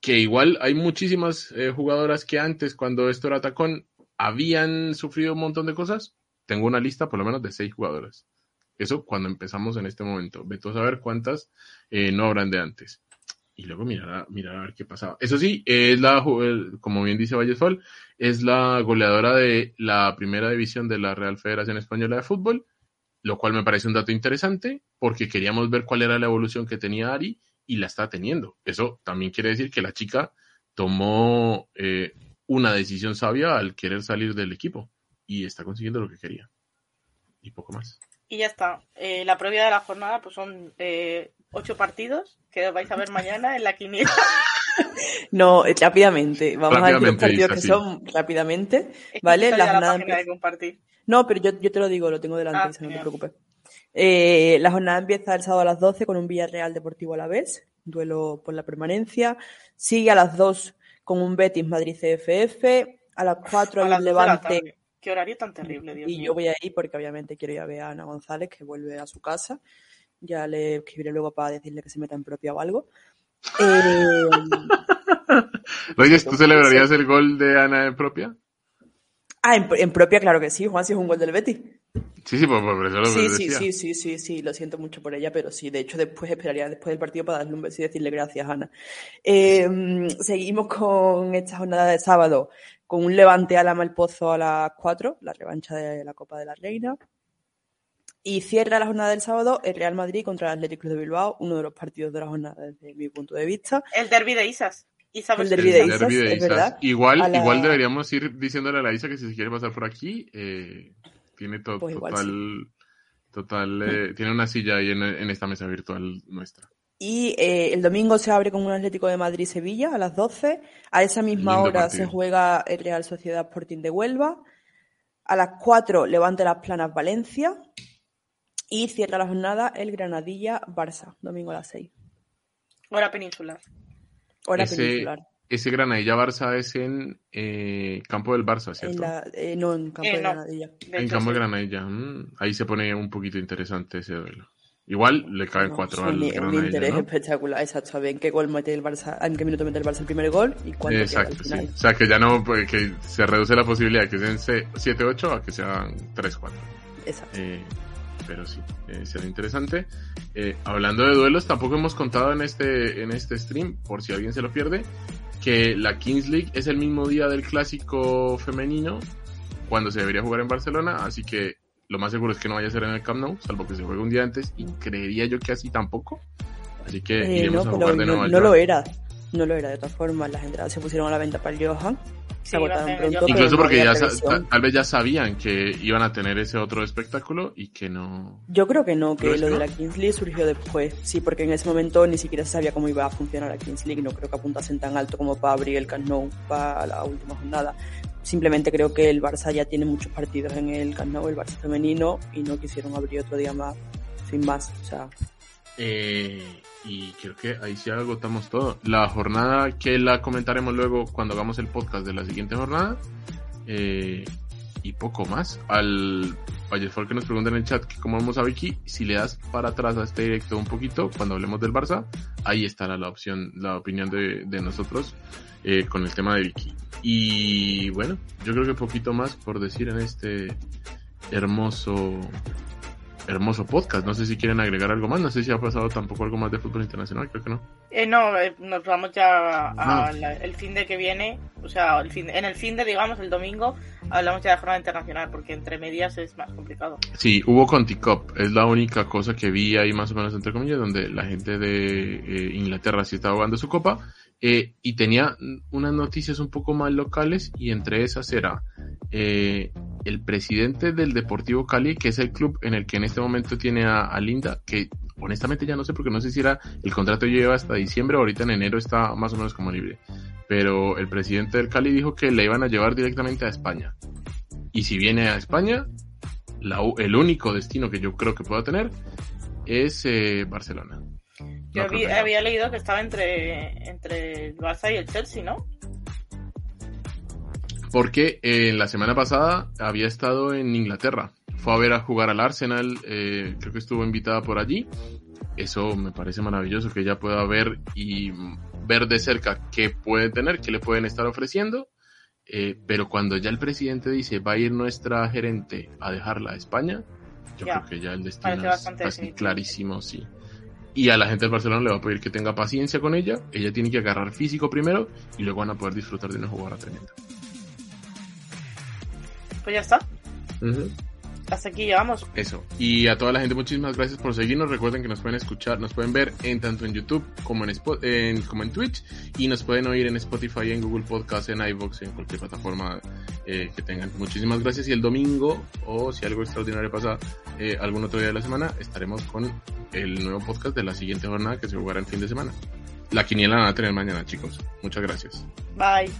Que igual hay muchísimas eh, jugadoras que antes, cuando esto era tacón, habían sufrido un montón de cosas, tengo una lista por lo menos de seis jugadoras. Eso cuando empezamos en este momento. Veto a saber cuántas eh, no habrán de antes. Y luego mirar a, mirar a ver qué pasaba. Eso sí, es la, como bien dice Vallesfol, es la goleadora de la primera división de la Real Federación Española de Fútbol, lo cual me parece un dato interesante porque queríamos ver cuál era la evolución que tenía Ari y la está teniendo. Eso también quiere decir que la chica tomó eh, una decisión sabia al querer salir del equipo y está consiguiendo lo que quería. Y poco más. Y ya está. Eh, la previa de la jornada pues son eh, ocho partidos que vais a ver mañana en la quiniela. *laughs* No, eh, rápidamente. Vamos a ver los partidos que son rápidamente. ¿Vale? La jornada de compartir. No, pero yo, yo, te lo digo, lo tengo delante, ah, no te preocupes. Eh, la jornada empieza el sábado a las 12 con un Villarreal Deportivo a la vez, duelo por la permanencia. Sigue a las 2 con un Betis Madrid CFF. A las 4 el Levante. Qué horario tan terrible, Dios Y yo voy a ir porque obviamente quiero ir a ver a Ana González que vuelve a su casa. Ya le escribiré luego para decirle que se meta en propia o algo. Eh... *laughs* Oye, ¿tú celebrarías el gol de Ana en propia? Ah, en, propia, claro que sí, Juan, si es un gol del Betis. Sí, sí, por, eso lo sí, sí, sí, sí, sí, sí, lo siento mucho por ella, pero sí, de hecho después esperaría después del partido para darle un beso y decirle gracias, Ana. Eh, seguimos con esta jornada de sábado, con un levante a la Malpozo a las 4, la revancha de la Copa de la Reina. Y cierra la jornada del sábado el Real Madrid contra el Atlético de Bilbao, uno de los partidos de la jornada desde mi punto de vista. El derby de Isas. el derby de Isas, es verdad. Igual, igual deberíamos ir diciéndole a la Isa que si se quiere pasar por aquí, eh, tiene pues total, total eh, tiene una silla ahí en, esta mesa virtual nuestra. Y eh, el domingo se abre con un Atlético de Madrid-Sevilla a las 12. A esa misma hora se juega el Real Sociedad Sporting de Huelva. A las 4 Levante las Planas Valencia. Y cierra la jornada el Granadilla-Barça, domingo a las 6. Hora peninsular. Hora peninsular. Ese Granadilla-Barça es en eh, campo del Barça, ¿cierto? Eh, no, en campo eh, de Granadilla. en campo de Granadilla. Mm, ahí se pone un poquito interesante ese duelo. Igual le caen cuatro al un, un interés espectacular, exacto. A en qué gol mete el Barça, en qué minuto mete el Barça el primer gol y cuándo Exacto, sí. O sea, que ya no, pues, que se reduce la posibilidad de que sean 7-8 a que sean 3-4. Exacto. Eh, pero sí, eh, será interesante. Eh, hablando de duelos, tampoco hemos contado en este, en este stream, por si alguien se lo pierde, que la Kings League es el mismo día del clásico femenino, cuando se debería jugar en Barcelona, así que lo más seguro es que no vaya a ser en el Camp Nou, salvo que se juegue un día antes, y creería yo que así tampoco. Así que eh, iremos a jugar de nuevo. No, no lo era, no lo era de todas formas, las entradas se pusieron a la venta para el Johan Incluso porque ya tal vez ya sabían que iban a tener ese otro espectáculo y que no. Yo creo que no, que lo de la Kings League surgió después. Sí, porque en ese momento ni siquiera se sabía cómo iba a funcionar la Kings League. No creo que apuntasen tan alto como para abrir el Camp Nou para la última jornada. Simplemente creo que el Barça ya tiene muchos partidos en el Camp Nou, el Barça femenino, y no quisieron abrir otro día más, sin más. O sea. Eh, y creo que ahí sí agotamos todo. La jornada que la comentaremos luego cuando hagamos el podcast de la siguiente jornada. Eh, y poco más. Al Vallesfor que nos pregunta en el chat que como vamos a Vicky, si le das para atrás a este directo un poquito, cuando hablemos del Barça, ahí estará la opción, la opinión de, de nosotros eh, con el tema de Vicky. Y bueno, yo creo que poquito más por decir en este hermoso hermoso podcast. No sé si quieren agregar algo más. No sé si ha pasado tampoco algo más de fútbol internacional. Creo que no. Eh, no, eh, nos vamos ya al fin de que viene. O sea, el fin en el fin de, digamos, el domingo, hablamos ya de jornada internacional, porque entre medias es más complicado. Sí, hubo Conti Cup. Es la única cosa que vi ahí, más o menos, entre comillas, donde la gente de eh, Inglaterra sí estaba jugando su copa. Eh, y tenía unas noticias un poco más locales y entre esas era eh, el presidente del Deportivo Cali, que es el club en el que en este momento tiene a, Linda, que honestamente ya no sé porque no sé si era el contrato lleva hasta diciembre ahorita en enero está más o menos como libre. Pero el presidente del Cali dijo que le iban a llevar directamente a España. Y si viene a España, el único destino que yo creo que pueda tener es eh, Barcelona. Yo había, leído que estaba entre, entre el Barça y el Chelsea, ¿no? Porque eh, la semana pasada había estado en Inglaterra. Fue a ver a jugar al Arsenal, eh, creo que estuvo invitada por allí. Eso me parece maravilloso que ella pueda ver y ver de cerca qué puede tener, qué le pueden estar ofreciendo. Eh, pero cuando ya el presidente dice va a ir nuestra gerente a dejarla a España, yo Ya. creo que ya el destino es bastante casi definitivo. clarísimo, sí. Y a la gente del Barcelona le va a pedir que tenga paciencia con ella. Ella tiene que agarrar físico primero y luego van a poder disfrutar de una jugadora tremenda. Pues ya está. Hasta aquí llegamos. Eso. Y a toda la gente, muchísimas gracias por seguirnos. Recuerden que nos pueden escuchar, nos pueden ver en tanto en YouTube como en, en- como en Twitch. Y nos pueden oír en Spotify, en Google Podcast, en iVoox, en cualquier plataforma eh, que tengan. Muchísimas gracias. Y el domingo, o si algo extraordinario pasa eh, algún otro día de la semana, estaremos con el nuevo podcast de la siguiente jornada que se jugará el fin de semana. La quiniela la van a tener mañana, chicos. Muchas gracias. Bye.